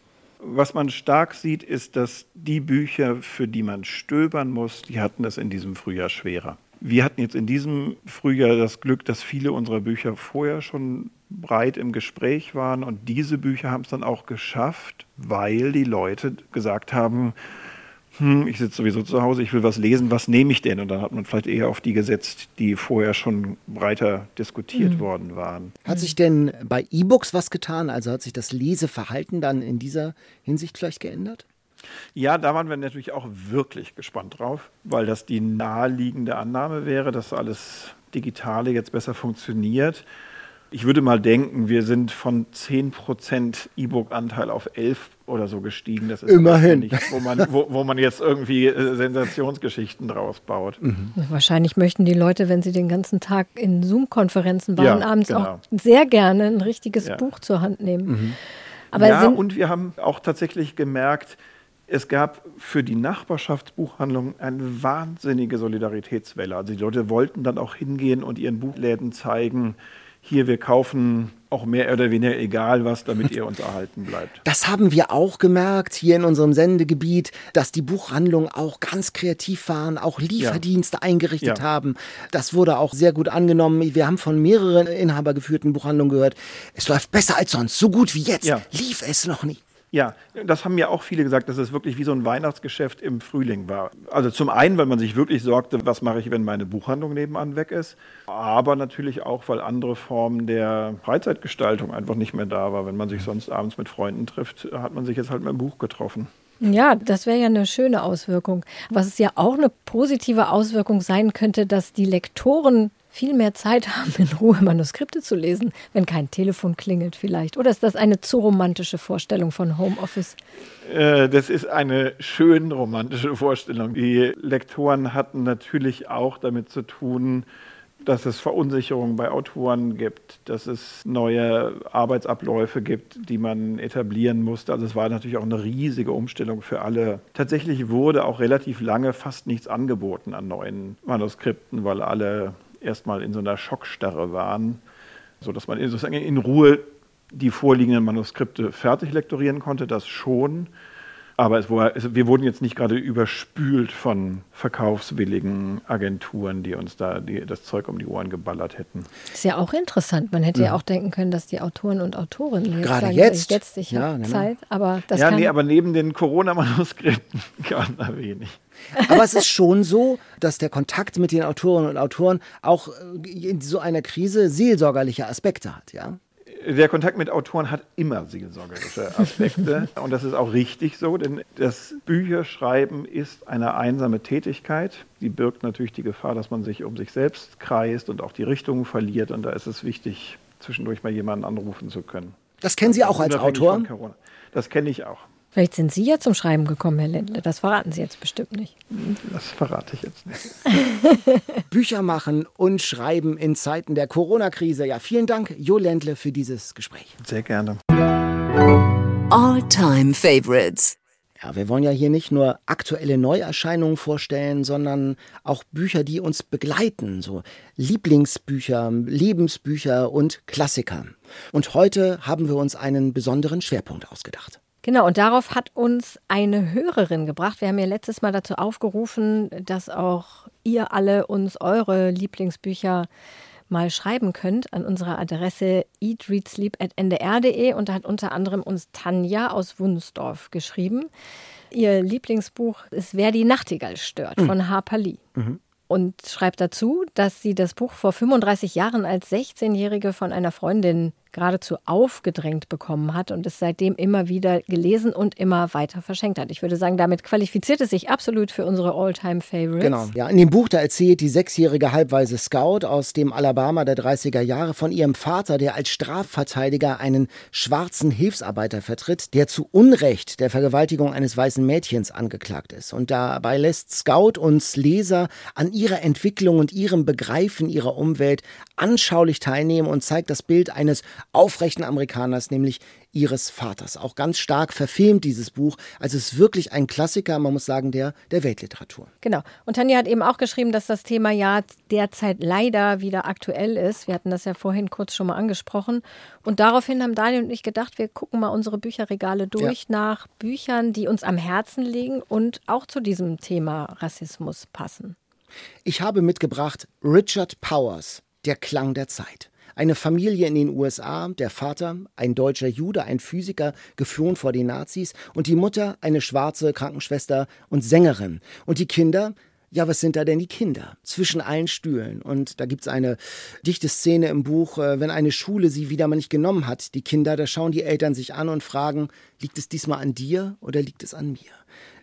D: Was man stark sieht, ist, dass die Bücher, für die man stöbern muss, die hatten es in diesem Frühjahr schwerer. Wir hatten jetzt in diesem Frühjahr das Glück, dass viele unserer Bücher vorher schon breit im Gespräch waren und diese Bücher haben es dann auch geschafft, weil die Leute gesagt haben, hm, ich sitze sowieso zu Hause, ich will was lesen, was nehme ich denn? Und dann hat man vielleicht eher auf die gesetzt, die vorher schon breiter diskutiert mhm. worden waren.
B: Hat sich denn bei E-Books was getan? Also hat sich das Leseverhalten dann in dieser Hinsicht vielleicht geändert?
D: Ja, da waren wir natürlich auch wirklich gespannt drauf, weil das die naheliegende Annahme wäre, dass alles Digitale jetzt besser funktioniert. Ich würde mal denken, wir sind von 10% E-Book-Anteil auf 11 oder so gestiegen.
B: Das ist Immerhin. Nicht,
D: wo, man, wo, wo man jetzt irgendwie äh, Sensationsgeschichten draus baut.
C: Mhm. Wahrscheinlich möchten die Leute, wenn sie den ganzen Tag in Zoom-Konferenzen waren, ja, abends genau. auch sehr gerne ein richtiges ja. Buch zur Hand nehmen. Mhm.
D: Aber ja, und wir haben auch tatsächlich gemerkt, es gab für die Nachbarschaftsbuchhandlung eine wahnsinnige Solidaritätswelle. Also die Leute wollten dann auch hingehen und ihren Buchläden zeigen, hier, wir kaufen auch mehr oder weniger egal was, damit ihr uns erhalten bleibt.
B: Das haben wir auch gemerkt hier in unserem Sendegebiet, dass die Buchhandlungen auch ganz kreativ waren, auch Lieferdienste ja. eingerichtet ja. haben. Das wurde auch sehr gut angenommen. Wir haben von mehreren inhabergeführten Buchhandlungen gehört, es läuft besser als sonst, so gut wie jetzt ja. lief es noch nie.
D: Ja, das haben ja auch viele gesagt, dass es wirklich wie so ein Weihnachtsgeschäft im Frühling war. Also zum einen, weil man sich wirklich sorgte, was mache ich, wenn meine Buchhandlung nebenan weg ist, aber natürlich auch, weil andere Formen der Freizeitgestaltung einfach nicht mehr da war. Wenn man sich sonst abends mit Freunden trifft, hat man sich jetzt halt mit dem Buch getroffen.
C: Ja, das wäre ja eine schöne Auswirkung. Was es ja auch eine positive Auswirkung sein könnte, dass die Lektoren viel mehr Zeit haben, in Ruhe Manuskripte zu lesen, wenn kein Telefon klingelt vielleicht. Oder ist das eine zu romantische Vorstellung von Homeoffice?
D: Äh, das ist eine schön romantische Vorstellung. Die Lektoren hatten natürlich auch damit zu tun, dass es Verunsicherung bei Autoren gibt, dass es neue Arbeitsabläufe gibt, die man etablieren musste. Also es war natürlich auch eine riesige Umstellung für alle. Tatsächlich wurde auch relativ lange fast nichts angeboten an neuen Manuskripten, weil alle erstmal in so einer Schockstarre waren, sodass man sozusagen in Ruhe die vorliegenden Manuskripte fertig lektorieren konnte, das schon. Aber es war, es, wir wurden jetzt nicht gerade überspült von verkaufswilligen Agenturen, die uns da die, das Zeug um die Ohren geballert hätten.
C: Ist ja auch interessant. Man hätte ja, ja auch denken können, dass die Autoren und Autorinnen
B: jetzt gerade sagen, jetzt,
C: jetzt ich ja, genau. Zeit, aber das
D: ja,
C: kann
D: nee, aber neben den Corona-Manuskripten [LAUGHS] kam da wenig.
B: Aber es ist schon so, dass der Kontakt mit den Autorinnen und Autoren auch äh, in so einer Krise seelsorgerliche Aspekte hat, ja?
D: Der Kontakt mit Autoren hat immer seelsorgerische Aspekte [LAUGHS] und das ist auch richtig so, denn das Bücherschreiben ist eine einsame Tätigkeit. Die birgt natürlich die Gefahr, dass man sich um sich selbst kreist und auch die Richtung verliert und da ist es wichtig, zwischendurch mal jemanden anrufen zu können.
B: Das kennen Sie auch als Autor?
D: Das kenne ich auch.
C: Vielleicht sind Sie ja zum Schreiben gekommen, Herr Ländle. Das verraten Sie jetzt bestimmt nicht.
D: Das verrate ich jetzt nicht. [LAUGHS]
B: Bücher machen und schreiben in Zeiten der Corona-Krise. Ja, vielen Dank, Jo Ländle, für dieses Gespräch.
D: Sehr gerne.
A: All-Time Favorites.
B: Ja, wir wollen ja hier nicht nur aktuelle Neuerscheinungen vorstellen, sondern auch Bücher, die uns begleiten, so Lieblingsbücher, Lebensbücher und Klassiker. Und heute haben wir uns einen besonderen Schwerpunkt ausgedacht.
C: Genau, und darauf hat uns eine Hörerin gebracht. Wir haben ja letztes Mal dazu aufgerufen, dass auch ihr alle uns eure Lieblingsbücher mal schreiben könnt an unserer Adresse eatreadsleep.ndr.de und da hat unter anderem uns Tanja aus Wunsdorf geschrieben. Ihr Lieblingsbuch ist Wer die Nachtigall stört mhm. von Harper Lee. Mhm und schreibt dazu, dass sie das Buch vor 35 Jahren als 16-Jährige von einer Freundin geradezu aufgedrängt bekommen hat und es seitdem immer wieder gelesen und immer weiter verschenkt hat. Ich würde sagen, damit qualifiziert es sich absolut für unsere All-Time-Favorites.
B: Genau. Ja, in dem Buch, da erzählt die sechsjährige halbweise Scout aus dem Alabama der 30er Jahre von ihrem Vater, der als Strafverteidiger einen schwarzen Hilfsarbeiter vertritt, der zu Unrecht der Vergewaltigung eines weißen Mädchens angeklagt ist. Und dabei lässt Scout uns Leser an ihrer Entwicklung und ihrem Begreifen ihrer Umwelt anschaulich teilnehmen und zeigt das Bild eines aufrechten Amerikaners, nämlich ihres Vaters. Auch ganz stark verfilmt dieses Buch. Also es ist wirklich ein Klassiker, man muss sagen, der, der Weltliteratur.
C: Genau. Und Tanja hat eben auch geschrieben, dass das Thema ja derzeit leider wieder aktuell ist. Wir hatten das ja vorhin kurz schon mal angesprochen. Und daraufhin haben Daniel und ich gedacht, wir gucken mal unsere Bücherregale durch ja. nach Büchern, die uns am Herzen liegen und auch zu diesem Thema Rassismus passen.
B: Ich habe mitgebracht Richard Powers, Der Klang der Zeit. Eine Familie in den USA, der Vater, ein deutscher Jude, ein Physiker, geflohen vor den Nazis und die Mutter, eine schwarze Krankenschwester und Sängerin. Und die Kinder, ja, was sind da denn die Kinder? Zwischen allen Stühlen. Und da gibt es eine dichte Szene im Buch, äh, wenn eine Schule sie wieder mal nicht genommen hat, die Kinder, da schauen die Eltern sich an und fragen, liegt es diesmal an dir oder liegt es an mir?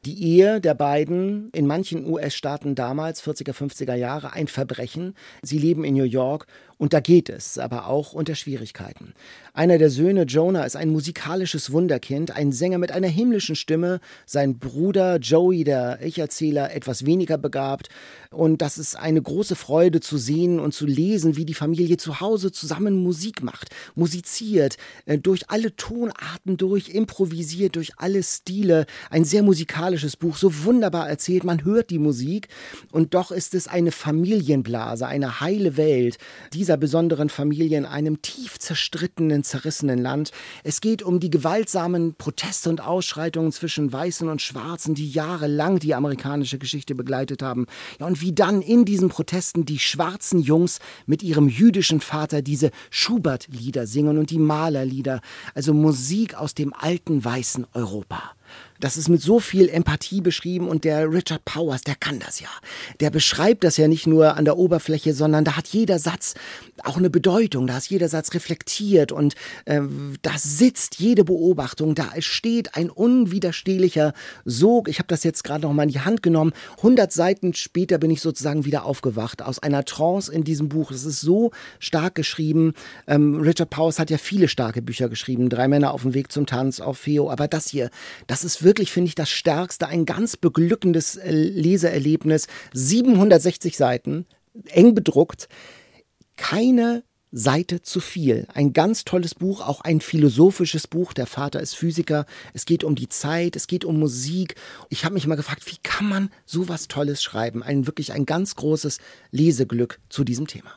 B: Die Ehe der beiden in manchen US-Staaten damals, 40er, 50er Jahre, ein Verbrechen. Sie leben in New York und da geht es, aber auch unter Schwierigkeiten. Einer der Söhne, Jonah, ist ein musikalisches Wunderkind, ein Sänger mit einer himmlischen Stimme. Sein Bruder Joey, der Ich-Erzähler, etwas weniger begabt. Und das ist eine große Freude zu sehen und zu lesen, wie die Familie zu Hause zusammen Musik macht, musiziert, äh, durch alle Tonarten durch, improvisiert, durch alle Stile. Ein sehr musikalisches Buch, so wunderbar erzählt. Man hört die Musik und doch ist es eine Familienblase, eine heile Welt. Die dieser besonderen Familie in einem tief zerstrittenen, zerrissenen Land. Es geht um die gewaltsamen Proteste und Ausschreitungen zwischen Weißen und Schwarzen, die jahrelang die amerikanische Geschichte begleitet haben. Ja, und wie dann in diesen Protesten die schwarzen Jungs mit ihrem jüdischen Vater diese Schubert-Lieder singen und die Malerlieder, also Musik aus dem alten weißen Europa. Das ist mit so viel Empathie beschrieben und der Richard Powers, der kann das ja. Der beschreibt das ja nicht nur an der Oberfläche, sondern da hat jeder Satz auch eine Bedeutung, da ist jeder Satz reflektiert und äh, da sitzt jede Beobachtung, da steht ein unwiderstehlicher Sog. Ich habe das jetzt gerade noch mal in die Hand genommen. 100 Seiten später bin ich sozusagen wieder aufgewacht aus einer Trance in diesem Buch. Es ist so stark geschrieben. Ähm, Richard Powers hat ja viele starke Bücher geschrieben. Drei Männer auf dem Weg zum Tanz, auf Feo. Aber das hier, das ist wirklich, finde ich, das Stärkste, ein ganz beglückendes äh, Leseerlebnis. 760 Seiten, eng bedruckt, keine Seite zu viel. Ein ganz tolles Buch, auch ein philosophisches Buch. Der Vater ist Physiker. Es geht um die Zeit, es geht um Musik. Ich habe mich mal gefragt, wie kann man sowas Tolles schreiben? Ein wirklich ein ganz großes Leseglück zu diesem Thema.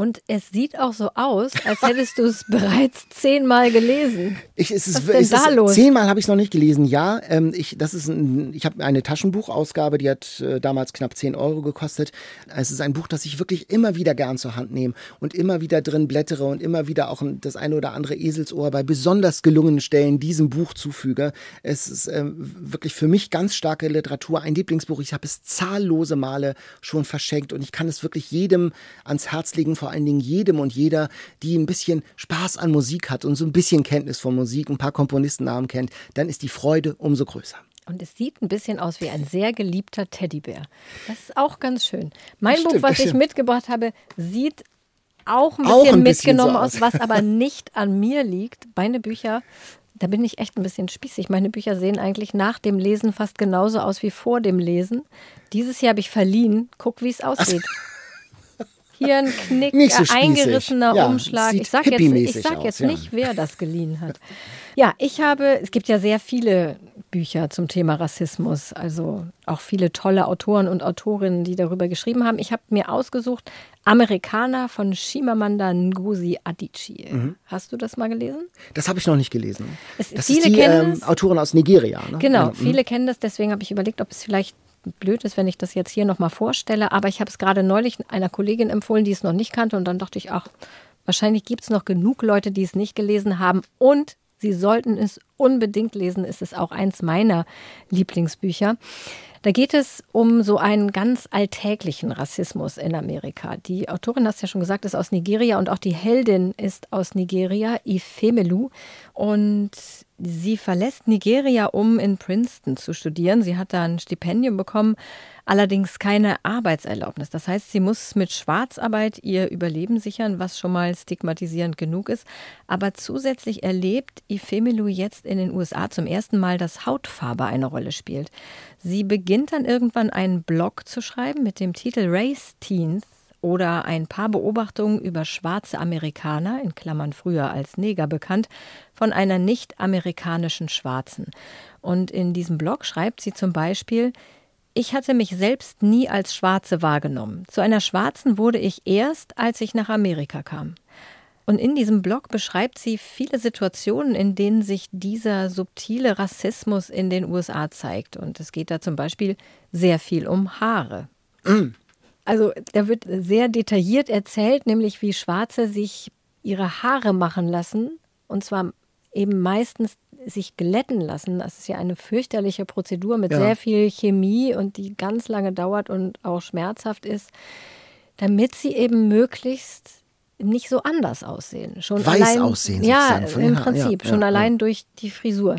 C: Und es sieht auch so aus, als hättest du es [LAUGHS] bereits zehnmal gelesen.
B: Ich, es ist, Was ist denn es da ist, los? Zehnmal habe ich es noch nicht gelesen. Ja, ähm, ich, das ist ein, ich habe eine Taschenbuchausgabe, die hat äh, damals knapp 10 Euro gekostet. Es ist ein Buch, das ich wirklich immer wieder gern zur Hand nehme und immer wieder drin blättere und immer wieder auch das eine oder andere Eselsohr bei besonders gelungenen Stellen diesem Buch zufüge. Es ist äh, wirklich für mich ganz starke Literatur, ein Lieblingsbuch. Ich habe es zahllose Male schon verschenkt und ich kann es wirklich jedem ans Herz legen, vor allen Dingen jedem und jeder, die ein bisschen Spaß an Musik hat und so ein bisschen Kenntnis von Musik, ein paar Komponistennamen kennt, dann ist die Freude umso größer.
C: Und es sieht ein bisschen aus wie ein sehr geliebter Teddybär. Das ist auch ganz schön. Mein stimmt, Buch, was ich mitgebracht habe, sieht auch ein bisschen, auch ein bisschen mitgenommen so aus. aus, was aber [LAUGHS] nicht an mir liegt. Meine Bücher da bin ich echt ein bisschen spießig. Meine Bücher sehen eigentlich nach dem Lesen fast genauso aus wie vor dem Lesen. Dieses Jahr habe ich verliehen. Guck, wie es aussieht. Hier ein [LAUGHS] Knick, so eingerissener ja, Umschlag. Ich sage jetzt, ich sag jetzt aus, nicht, ja. wer das geliehen hat. Ja, ich habe, es gibt ja sehr viele Bücher zum Thema Rassismus, also auch viele tolle Autoren und Autorinnen, die darüber geschrieben haben. Ich habe mir ausgesucht Amerikaner von Shimamanda Ngozi Adichie. Mhm. Hast du das mal gelesen?
B: Das habe ich noch nicht gelesen. Es, das ist die ähm, Autorin aus Nigeria.
C: Ne? Genau, mhm. viele kennen das, deswegen habe ich überlegt, ob es vielleicht blöd ist, wenn ich das jetzt hier nochmal vorstelle, aber ich habe es gerade neulich einer Kollegin empfohlen, die es noch nicht kannte und dann dachte ich, ach, wahrscheinlich gibt es noch genug Leute, die es nicht gelesen haben und sie sollten es unbedingt lesen. Es ist auch eins meiner Lieblingsbücher. Da geht es um so einen ganz alltäglichen Rassismus in Amerika. Die Autorin, hast ja schon gesagt, ist aus Nigeria und auch die Heldin ist aus Nigeria, Ifemelu. Und sie verlässt Nigeria, um in Princeton zu studieren. Sie hat da ein Stipendium bekommen, allerdings keine Arbeitserlaubnis. Das heißt, sie muss mit Schwarzarbeit ihr Überleben sichern, was schon mal stigmatisierend genug ist. Aber zusätzlich erlebt Ifemelu jetzt in den USA zum ersten Mal, dass Hautfarbe eine Rolle spielt. Sie beginnt dann irgendwann einen Blog zu schreiben mit dem Titel Race Teens oder ein paar Beobachtungen über schwarze Amerikaner, in Klammern früher als Neger bekannt, von einer nicht-amerikanischen Schwarzen. Und in diesem Blog schreibt sie zum Beispiel, ich hatte mich selbst nie als Schwarze wahrgenommen. Zu einer Schwarzen wurde ich erst, als ich nach Amerika kam. Und in diesem Blog beschreibt sie viele Situationen, in denen sich dieser subtile Rassismus in den USA zeigt. Und es geht da zum Beispiel sehr viel um Haare. Also da wird sehr detailliert erzählt, nämlich wie Schwarze sich ihre Haare machen lassen. Und zwar eben meistens sich glätten lassen. Das ist ja eine fürchterliche Prozedur mit ja. sehr viel Chemie und die ganz lange dauert und auch schmerzhaft ist, damit sie eben möglichst nicht so anders aussehen.
B: Schon Weiß allein, aussehen
C: Ja, im Prinzip, ja, schon ja, allein durch die Frisur.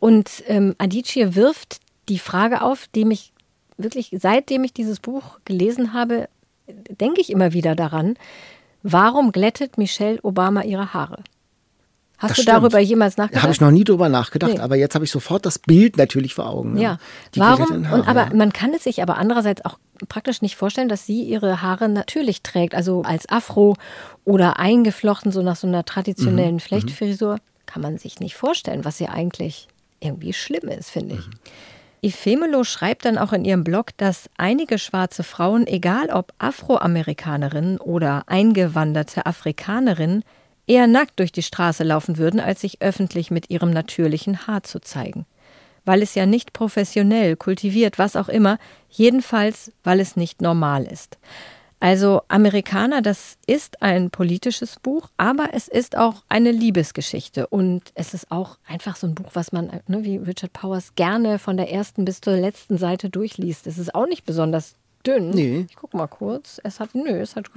C: Und ähm, Adichie wirft die Frage auf, die mich wirklich, seitdem ich dieses Buch gelesen habe, denke ich immer wieder daran, warum glättet Michelle Obama ihre Haare? Hast das du stimmt. darüber jemals nachgedacht?
B: Habe ich noch nie drüber nachgedacht, nee. aber jetzt habe ich sofort das Bild natürlich vor Augen.
C: Ja, ja. warum? Und, aber man kann es sich aber andererseits auch praktisch nicht vorstellen, dass sie ihre Haare natürlich trägt, also als Afro oder eingeflochten, so nach so einer traditionellen mhm. Flechtfrisur, kann man sich nicht vorstellen, was ja eigentlich irgendwie schlimm ist, finde ich. Mhm. Ifemelo schreibt dann auch in ihrem Blog, dass einige schwarze Frauen, egal ob Afroamerikanerinnen oder eingewanderte Afrikanerinnen, eher nackt durch die Straße laufen würden, als sich öffentlich mit ihrem natürlichen Haar zu zeigen. Weil es ja nicht professionell, kultiviert, was auch immer, jedenfalls weil es nicht normal ist. Also Amerikaner, das ist ein politisches Buch, aber es ist auch eine Liebesgeschichte und es ist auch einfach so ein Buch, was man, ne, wie Richard Powers, gerne von der ersten bis zur letzten Seite durchliest. Es ist auch nicht besonders dünn. Nee. Ich gucke mal kurz. Es hat, nö, es hat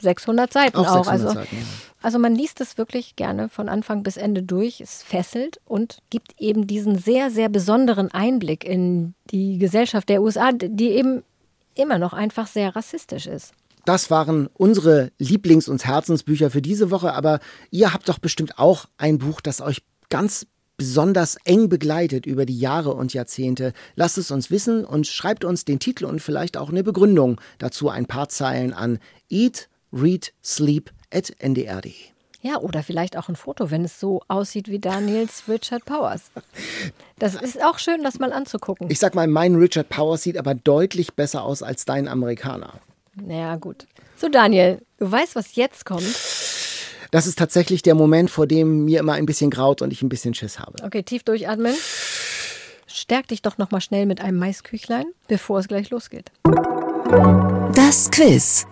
C: 600 Seiten auch. auch. 600 also, Seiten, ja. also man liest es wirklich gerne von Anfang bis Ende durch. Es fesselt und gibt eben diesen sehr, sehr besonderen Einblick in die Gesellschaft der USA, die eben immer noch einfach sehr rassistisch ist.
B: Das waren unsere Lieblings- und Herzensbücher für diese Woche, aber ihr habt doch bestimmt auch ein Buch, das euch ganz besonders eng begleitet über die Jahre und Jahrzehnte. Lasst es uns wissen und schreibt uns den Titel und vielleicht auch eine Begründung dazu ein paar Zeilen an eat, read, sleep at ndr.de.
C: Ja, oder vielleicht auch ein Foto, wenn es so aussieht wie Daniels Richard Powers. Das [LAUGHS] ist auch schön, das mal anzugucken.
B: Ich sag mal, mein Richard Powers sieht aber deutlich besser aus als dein Amerikaner.
C: Naja, gut. So, Daniel, du weißt, was jetzt kommt
B: das ist tatsächlich der Moment, vor dem mir immer ein bisschen graut und ich ein bisschen Schiss habe.
C: Okay, tief durchatmen. Stärk dich doch noch mal schnell mit einem Maisküchlein, bevor es gleich losgeht.
A: Das Quiz.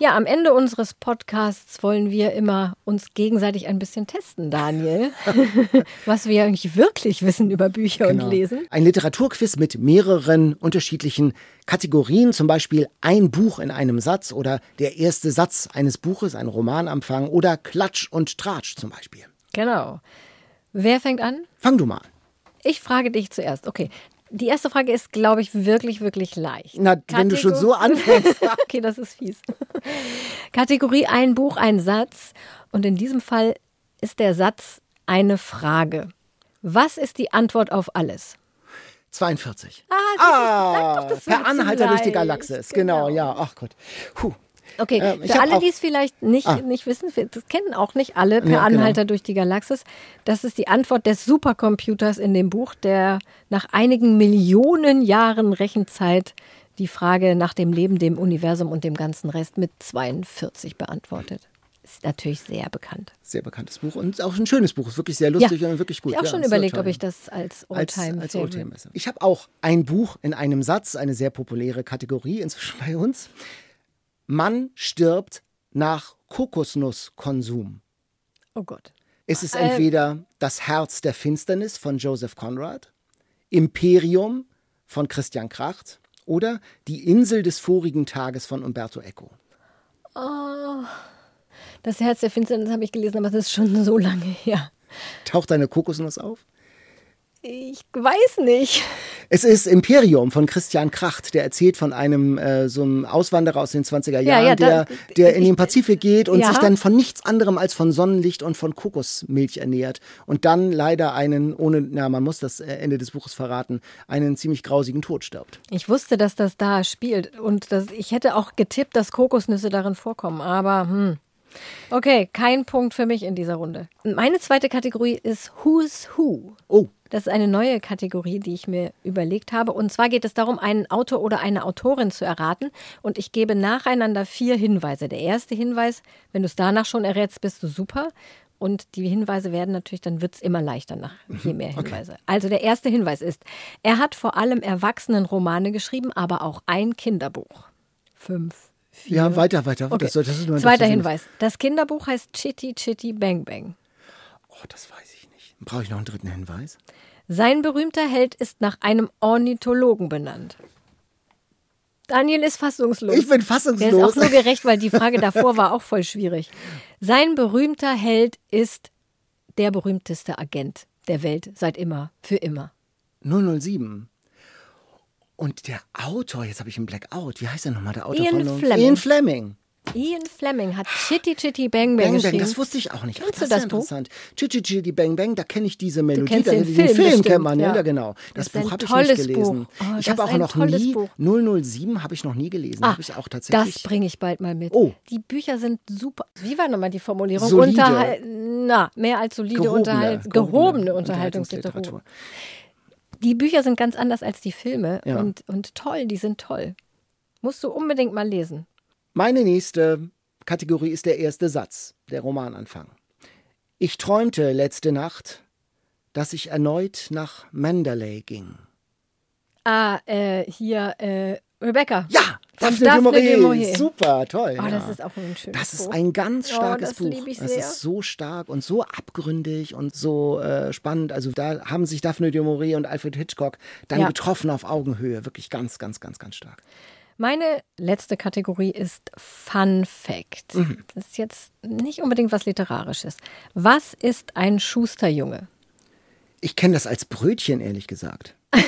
C: Ja, am Ende unseres Podcasts wollen wir immer uns gegenseitig ein bisschen testen, Daniel, [LAUGHS] was wir eigentlich wirklich wissen über Bücher genau. und Lesen.
B: Ein Literaturquiz mit mehreren unterschiedlichen Kategorien, zum Beispiel ein Buch in einem Satz oder der erste Satz eines Buches, ein Romananfang oder Klatsch und Tratsch zum Beispiel.
C: Genau. Wer fängt an?
B: Fang du mal.
C: Ich frage dich zuerst. Okay, die erste Frage ist, glaube ich, wirklich, wirklich leicht.
B: Na, Kategor wenn du schon so anfängst. [LAUGHS]
C: okay, das ist fies. Kategorie ein Buch, ein Satz. Und in diesem Fall ist der Satz eine Frage. Was ist die Antwort auf alles?
B: 42.
C: Ah, ah doch, das
B: per Anhalter durch die Galaxis. Genau. genau, ja. Ach Gott. Puh.
C: Okay, ähm, für alle, die es vielleicht nicht, ah. nicht wissen, das kennen auch nicht alle per ja, genau. Anhalter genau. durch die Galaxis. Das ist die Antwort des Supercomputers in dem Buch, der nach einigen Millionen Jahren Rechenzeit die Frage nach dem Leben, dem Universum und dem ganzen Rest mit 42 beantwortet. Ist natürlich sehr bekannt.
B: Sehr bekanntes Buch und auch ein schönes Buch. Ist wirklich sehr lustig ja. und wirklich gut.
C: Ich habe auch ja, schon überlegt, ob ich das als Oldtime als, als Oldtime
B: Ich habe auch ein Buch in einem Satz, eine sehr populäre Kategorie inzwischen bei uns. Mann stirbt nach Kokosnusskonsum.
C: Oh Gott.
B: Ist es äh, entweder Das Herz der Finsternis von Joseph Conrad, Imperium von Christian Kracht oder Die Insel des vorigen Tages von Umberto Eco?
C: Oh, das Herz der Finsternis habe ich gelesen, aber das ist schon so lange her.
B: Taucht deine Kokosnuss auf?
C: Ich weiß nicht.
B: Es ist Imperium von Christian Kracht, der erzählt von einem äh, so einem Auswanderer aus den 20er Jahren,
C: Ja, ja,
B: der, der in den Pazifik geht und
C: Ja.
B: sich dann von nichts anderem als von Sonnenlicht und von Kokosmilch ernährt und dann leider einen, ohne, na, man muss das äh, Ende des Buches verraten, einen ziemlich grausigen Tod stirbt.
C: Ich wusste, dass das da spielt und das, ich hätte auch getippt, dass Kokosnüsse darin vorkommen, aber hm. Okay, kein Punkt für mich in dieser Runde. Meine zweite Kategorie ist Who's Who.
B: Oh,
C: Das ist eine neue Kategorie, die ich mir überlegt habe. Und zwar geht es darum, einen Autor oder eine Autorin zu erraten. Und ich gebe nacheinander vier Hinweise. Der erste Hinweis, wenn du es danach schon errätst, bist du super. Und die Hinweise werden natürlich, dann wird es immer leichter nach je mehr Hinweise. Also der erste Hinweis ist, er hat vor allem Erwachsenenromane geschrieben, aber auch ein Kinderbuch. Fünf, vier.
B: ja, weiter, weiter.
C: Okay.
B: Das, das
C: Zweiter Hinweis. Das Kinderbuch heißt Chitty Chitty Bang Bang.
B: Oh, das weiß ich. Brauche ich noch einen dritten Hinweis?
C: Sein berühmter Held ist nach einem Ornithologen benannt. Daniel ist fassungslos.
B: Ich bin
C: Der ist
B: fassungslos.
C: auch nur gerecht, weil die Frage davor war auch voll schwierig. Sein berühmter Held ist der berühmteste Agent der Welt seit immer, für immer.
B: 007. Und der Autor, jetzt habe ich einen Blackout. Wie heißt der nochmal, der Autor
C: Ian
B: von
C: Fleming.
B: Ian Fleming.
C: Ian Fleming hat Chitty Chitty Bang Bang,
B: Bang Bang,
C: geschrieben.
B: das wusste ich auch nicht. Ach, das
C: du
B: ist
C: das
B: ja interessant. Chichi Chitty Bang Bang, da kenne ich diese Melodie.
C: kennst
B: da,
C: den Film
B: Film
C: bestimmt,
B: kennt man, ja,
C: ja.
B: genau. Das,
C: Das
B: Buch habe ich nicht gelesen.
C: Oh,
B: ich
C: das
B: habe auch noch nie,
C: Buch.
B: 007 habe ich noch nie gelesen.
C: Ah,
B: habe ich auch tatsächlich.
C: Das bringe ich bald mal mit.
B: Oh.
C: Die Bücher sind super. Wie war nochmal die Formulierung?
B: Solide.
C: Unterhal na, mehr als solide
B: Gehobene,
C: Unterhalt
B: gehobene
C: gehobene Unterhaltungsliteratur. Die Bücher sind ganz anders als die Filme
B: Ja.
C: und, und toll, die sind toll. Musst du unbedingt mal lesen.
B: Meine nächste Kategorie ist der erste Satz, der Romananfang. Ich träumte letzte Nacht, dass ich erneut nach Mandalay ging.
C: Ah, äh, hier, äh, Rebecca.
B: Ja, Daphne,
C: Daphne
B: du Maurier. Super, toll.
C: Oh,
B: ja.
C: das ist auch ein schönes
B: Das ist ein ganz
C: Oh,
B: starkes
C: das
B: Buch.
C: ich
B: das
C: sehr.
B: ist so stark und so abgründig und so äh, spannend. Also da haben sich Daphne du Maurier und Alfred Hitchcock dann
C: Ja.
B: getroffen auf Augenhöhe. Wirklich ganz, ganz, ganz, ganz stark.
C: Meine letzte Kategorie ist Fun Fact.
B: Mhm.
C: Das ist jetzt nicht unbedingt was Literarisches. Was ist ein Schusterjunge?
B: Ich kenne das als Brötchen, ehrlich gesagt. [LAUGHS]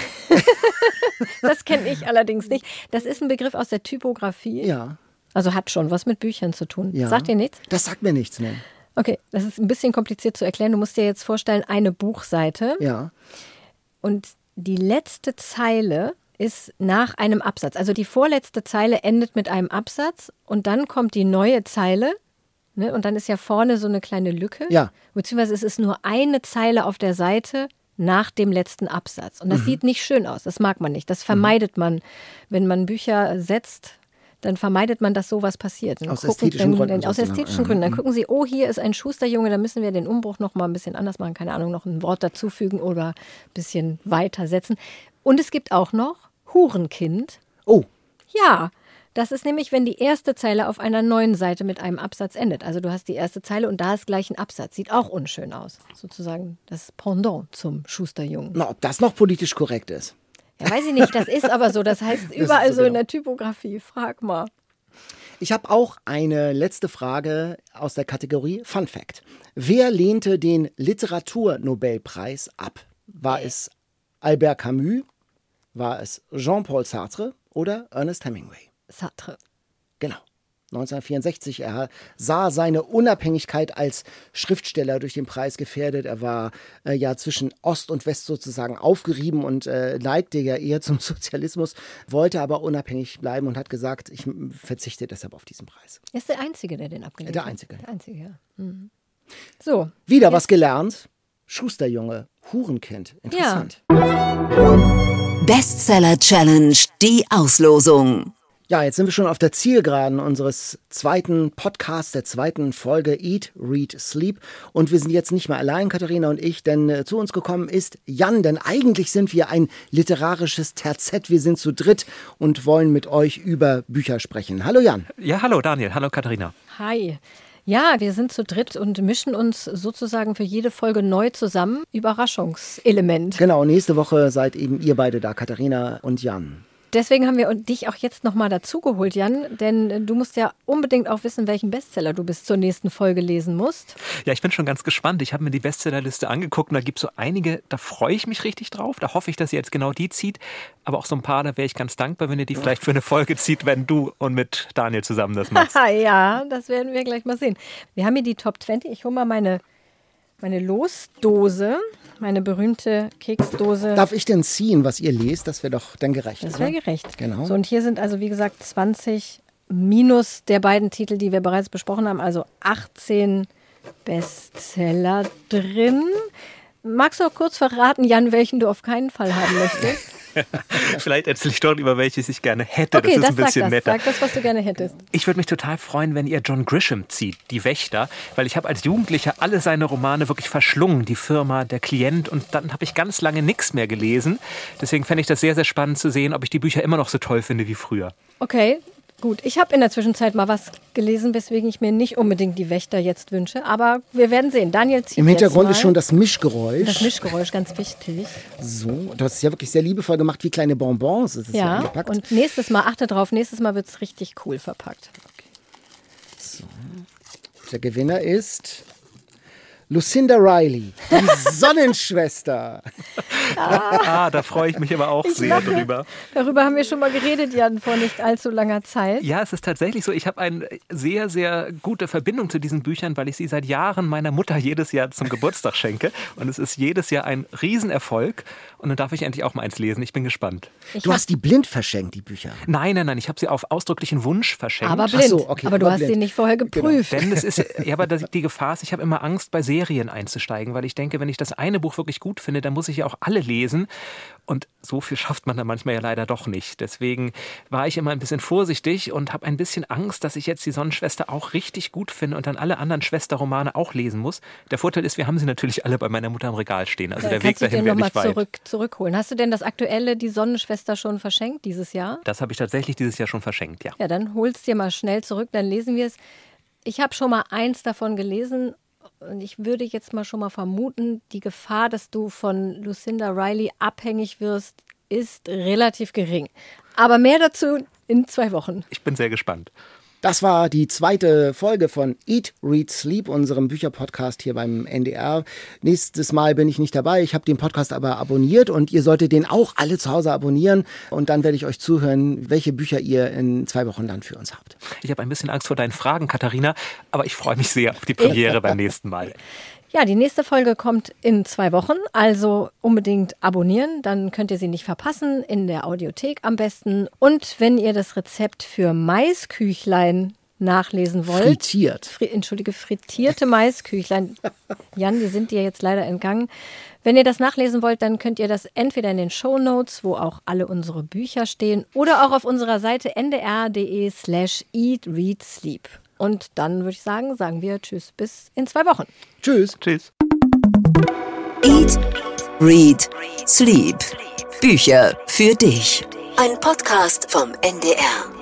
C: Das kenne ich allerdings nicht. Das ist ein Begriff aus der Typografie.
B: Ja,
C: Also hat schon was mit Büchern zu tun.
B: ja.
C: Sagt dir nichts?
B: Das sagt mir nichts, ne?
C: Okay, das ist ein bisschen kompliziert zu erklären. Du musst dir jetzt vorstellen, eine Buchseite
B: Ja.
C: und die letzte Zeile ist nach einem Absatz. Also die vorletzte Zeile endet mit einem Absatz und dann kommt die neue Zeile. Ne, und dann ist ja vorne so eine kleine Lücke.
B: Ja.
C: Beziehungsweise es ist nur eine Zeile auf der Seite nach dem letzten Absatz. Und
B: Mhm.
C: das sieht nicht schön aus. Das mag man nicht. Das vermeidet man. Wenn man Bücher setzt, dann vermeidet man, dass sowas passiert. Dann
B: Aus
C: gucken-
B: ästhetischen
C: dann,
B: Gründen
C: Aus
B: sozusagen,
C: ästhetischen
B: ja.
C: Gründen. Dann gucken sie, oh, hier ist ein Schusterjunge, da müssen wir den Umbruch noch mal ein bisschen anders machen. Keine Ahnung, noch ein Wort dazufügen oder ein bisschen weitersetzen. Und es gibt auch noch Hurenkind.
B: Oh,
C: Ja, das ist nämlich, wenn die erste Zeile auf einer neuen Seite mit einem Absatz endet. Also du hast die erste Zeile und da ist gleich ein Absatz. Sieht auch unschön aus. Sozusagen das Pendant zum Schusterjungen.
B: na, ob das noch politisch korrekt ist.
C: Ja, weiß ich nicht, das ist aber so. Das heißt [LAUGHS] überall
B: so
C: so in
B: genau.
C: der Typografie. Frag mal.
B: Ich habe auch eine letzte Frage aus der Kategorie Fun Fact. Wer lehnte den Literaturnobelpreis ab? War es Albert Camus? War es Jean-Paul Sartre oder Ernest Hemingway?
C: Sartre.
B: Genau. 1964. Er sah seine Unabhängigkeit als Schriftsteller durch den Preis gefährdet. Er war äh, ja zwischen Ost und West sozusagen aufgerieben und äh, neigte ja eher zum [LAUGHS] Sozialismus, wollte aber unabhängig bleiben und hat gesagt, ich verzichte deshalb auf diesen Preis.
C: Er ist der Einzige, der den abgelehnt
B: Der
C: hat.
B: Einzige.
C: Der Einzige, ja. Mhm. So,
B: Wieder was gelernt. Schusterjunge, Hurenkind. Interessant.
A: Bestseller Challenge, die Auslosung.
B: Ja, jetzt sind wir schon auf der Zielgeraden unseres zweiten Podcasts, der zweiten Folge Eat, Read, Sleep. Und wir sind jetzt nicht mehr allein, Katharina und ich, denn äh, zu uns gekommen ist Jan. Denn eigentlich sind wir ein literarisches Terzett. Wir sind zu dritt und wollen mit euch über Bücher sprechen. Hallo Jan.
E: Ja, hallo Daniel, hallo Katharina.
C: hi. Ja, wir sind zu dritt und mischen uns sozusagen für jede Folge neu zusammen. Überraschungselement.
B: Genau, nächste Woche seid eben ihr beide da, Katharina und Jan.
C: Deswegen haben wir dich auch jetzt nochmal dazugeholt, Jan, denn du musst ja unbedingt auch wissen, welchen Bestseller du bis zur nächsten Folge lesen musst.
E: Ja, ich bin schon ganz gespannt. Ich habe mir die Bestsellerliste angeguckt und da gibt es so einige, da freue ich mich richtig drauf. Da hoffe ich, dass ihr jetzt genau die zieht. Aber auch so ein paar, da wäre ich ganz dankbar, wenn ihr die vielleicht für eine Folge zieht, wenn du und mit Daniel zusammen das machst. [LAUGHS]
C: ja, das werden wir gleich mal sehen. Wir haben hier die Top 20. Ich hole mal meine, meine Losdose meine berühmte Keksdose.
B: Darf ich denn ziehen, was ihr lest? Das wäre doch dann gerecht.
C: Das wäre gerecht.
B: Genau.
C: So, und hier sind also, wie gesagt, 20 minus der beiden Titel, die wir bereits besprochen haben, also 18 Bestseller drin. Magst du auch kurz verraten, Jan, welchen du auf keinen Fall haben möchtest? [LAUGHS] [LAUGHS]
E: Vielleicht erzähle ich dort über welches ich gerne hätte.
C: Okay,
E: das ist
C: das
E: ein bisschen
C: sag das.
E: netter.
C: Sag das, was du gerne hättest.
E: Ich würde mich total freuen, wenn ihr John Grisham zieht, Die Wächter, weil ich habe als Jugendlicher alle seine Romane wirklich verschlungen, die Firma, der Klient und dann habe ich ganz lange nichts mehr gelesen. Deswegen fände ich das sehr, sehr spannend zu sehen, ob ich die Bücher immer noch so toll finde wie früher.
C: Okay, Gut, ich habe in der Zwischenzeit mal was gelesen, weswegen ich mir nicht unbedingt die Wächter jetzt wünsche. Aber wir werden sehen. Daniel zieht
B: Im Hintergrund ist schon das Mischgeräusch.
C: Das Mischgeräusch, ganz wichtig.
B: So, du hast es ja wirklich sehr liebevoll gemacht, wie kleine Bonbons. Das ist ja,
C: Ja, und nächstes Mal, achte drauf, nächstes Mal wird es richtig cool verpackt.
B: Der Gewinner ist Lucinda Riley, die [LAUGHS] Sonnenschwester.
E: Ah, da freue ich mich aber auch
C: Ich
E: sehr
C: lache.
E: drüber.
C: Darüber haben wir schon mal geredet, Jan, vor nicht allzu langer Zeit.
E: Ja, es ist tatsächlich so. Ich habe eine sehr, sehr gute Verbindung zu diesen Büchern, weil ich sie seit Jahren meiner Mutter jedes Jahr zum Geburtstag schenke. Und es ist jedes Jahr ein Riesenerfolg. Und dann darf ich endlich auch mal eins lesen. Ich bin gespannt.
C: Ich
B: Du hast die blind verschenkt, die Bücher.
E: Nein, nein, nein. Ich habe sie auf ausdrücklichen Wunsch verschenkt.
C: aber blind.
B: so, okay,
C: aber du
B: aber
C: hast
B: blind.
C: sie nicht vorher geprüft.
E: Denn es ist, [LAUGHS] ja, aber die Gefahr ist, ich habe immer Angst, bei Serien einzusteigen, weil ich denke, wenn ich das eine Buch wirklich gut finde, dann muss ich ja auch alle lesen. Und so viel schafft man dann manchmal ja leider doch nicht. Deswegen war ich immer ein bisschen vorsichtig und habe ein bisschen Angst, dass ich jetzt die Sonnenschwester auch richtig gut finde und dann alle anderen Schwesterromane auch lesen muss. Der Vorteil ist, wir haben sie natürlich alle bei meiner Mutter im Regal stehen. Also
C: Dann
E: der Weg dahin wäre nicht weit.
C: zurück, zurückholen. Hast du denn das aktuelle, die Sonnenschwester, schon verschenkt dieses Jahr?
E: Das habe ich tatsächlich dieses Jahr schon verschenkt, ja.
C: Ja, dann holst dir mal schnell zurück, dann lesen wir es. Ich habe schon mal eins davon gelesen und ich würde jetzt mal schon mal vermuten, die Gefahr, dass du von Lucinda Riley abhängig wirst, ist relativ gering. Aber mehr dazu in zwei Wochen.
E: Ich bin sehr gespannt.
B: Das war die zweite Folge von Eat, Read, Sleep, unserem Bücherpodcast hier beim NDR. Nächstes Mal bin ich nicht dabei. Ich habe den Podcast aber abonniert und ihr solltet den auch alle zu Hause abonnieren. Und dann werde ich euch zuhören, welche Bücher ihr in zwei Wochen dann für uns habt.
E: Ich habe ein bisschen Angst vor deinen Fragen, Katharina, aber ich freue mich sehr auf die Premiere beim nächsten Mal. [LAUGHS]
C: Ja, die nächste Folge kommt in zwei Wochen, also unbedingt abonnieren, dann könnt ihr sie nicht verpassen, in der Audiothek am besten. Und wenn ihr das Rezept für Maisküchlein nachlesen wollt,
B: Frittiert.
C: Fri entschuldige, frittierte Maisküchlein. Jan, die sind dir jetzt leider entgangen. Wenn ihr das nachlesen wollt, dann könnt ihr das entweder in den Show Notes, wo auch alle unsere Bücher stehen, oder auch auf unserer Seite ndr.de slash eat, read, sleep. Und dann würde ich sagen, sagen wir Tschüss bis in zwei Wochen.
B: Tschüss.
E: Tschüss.
A: Eat, Read, Sleep. Bücher für dich. Ein Podcast vom NDR.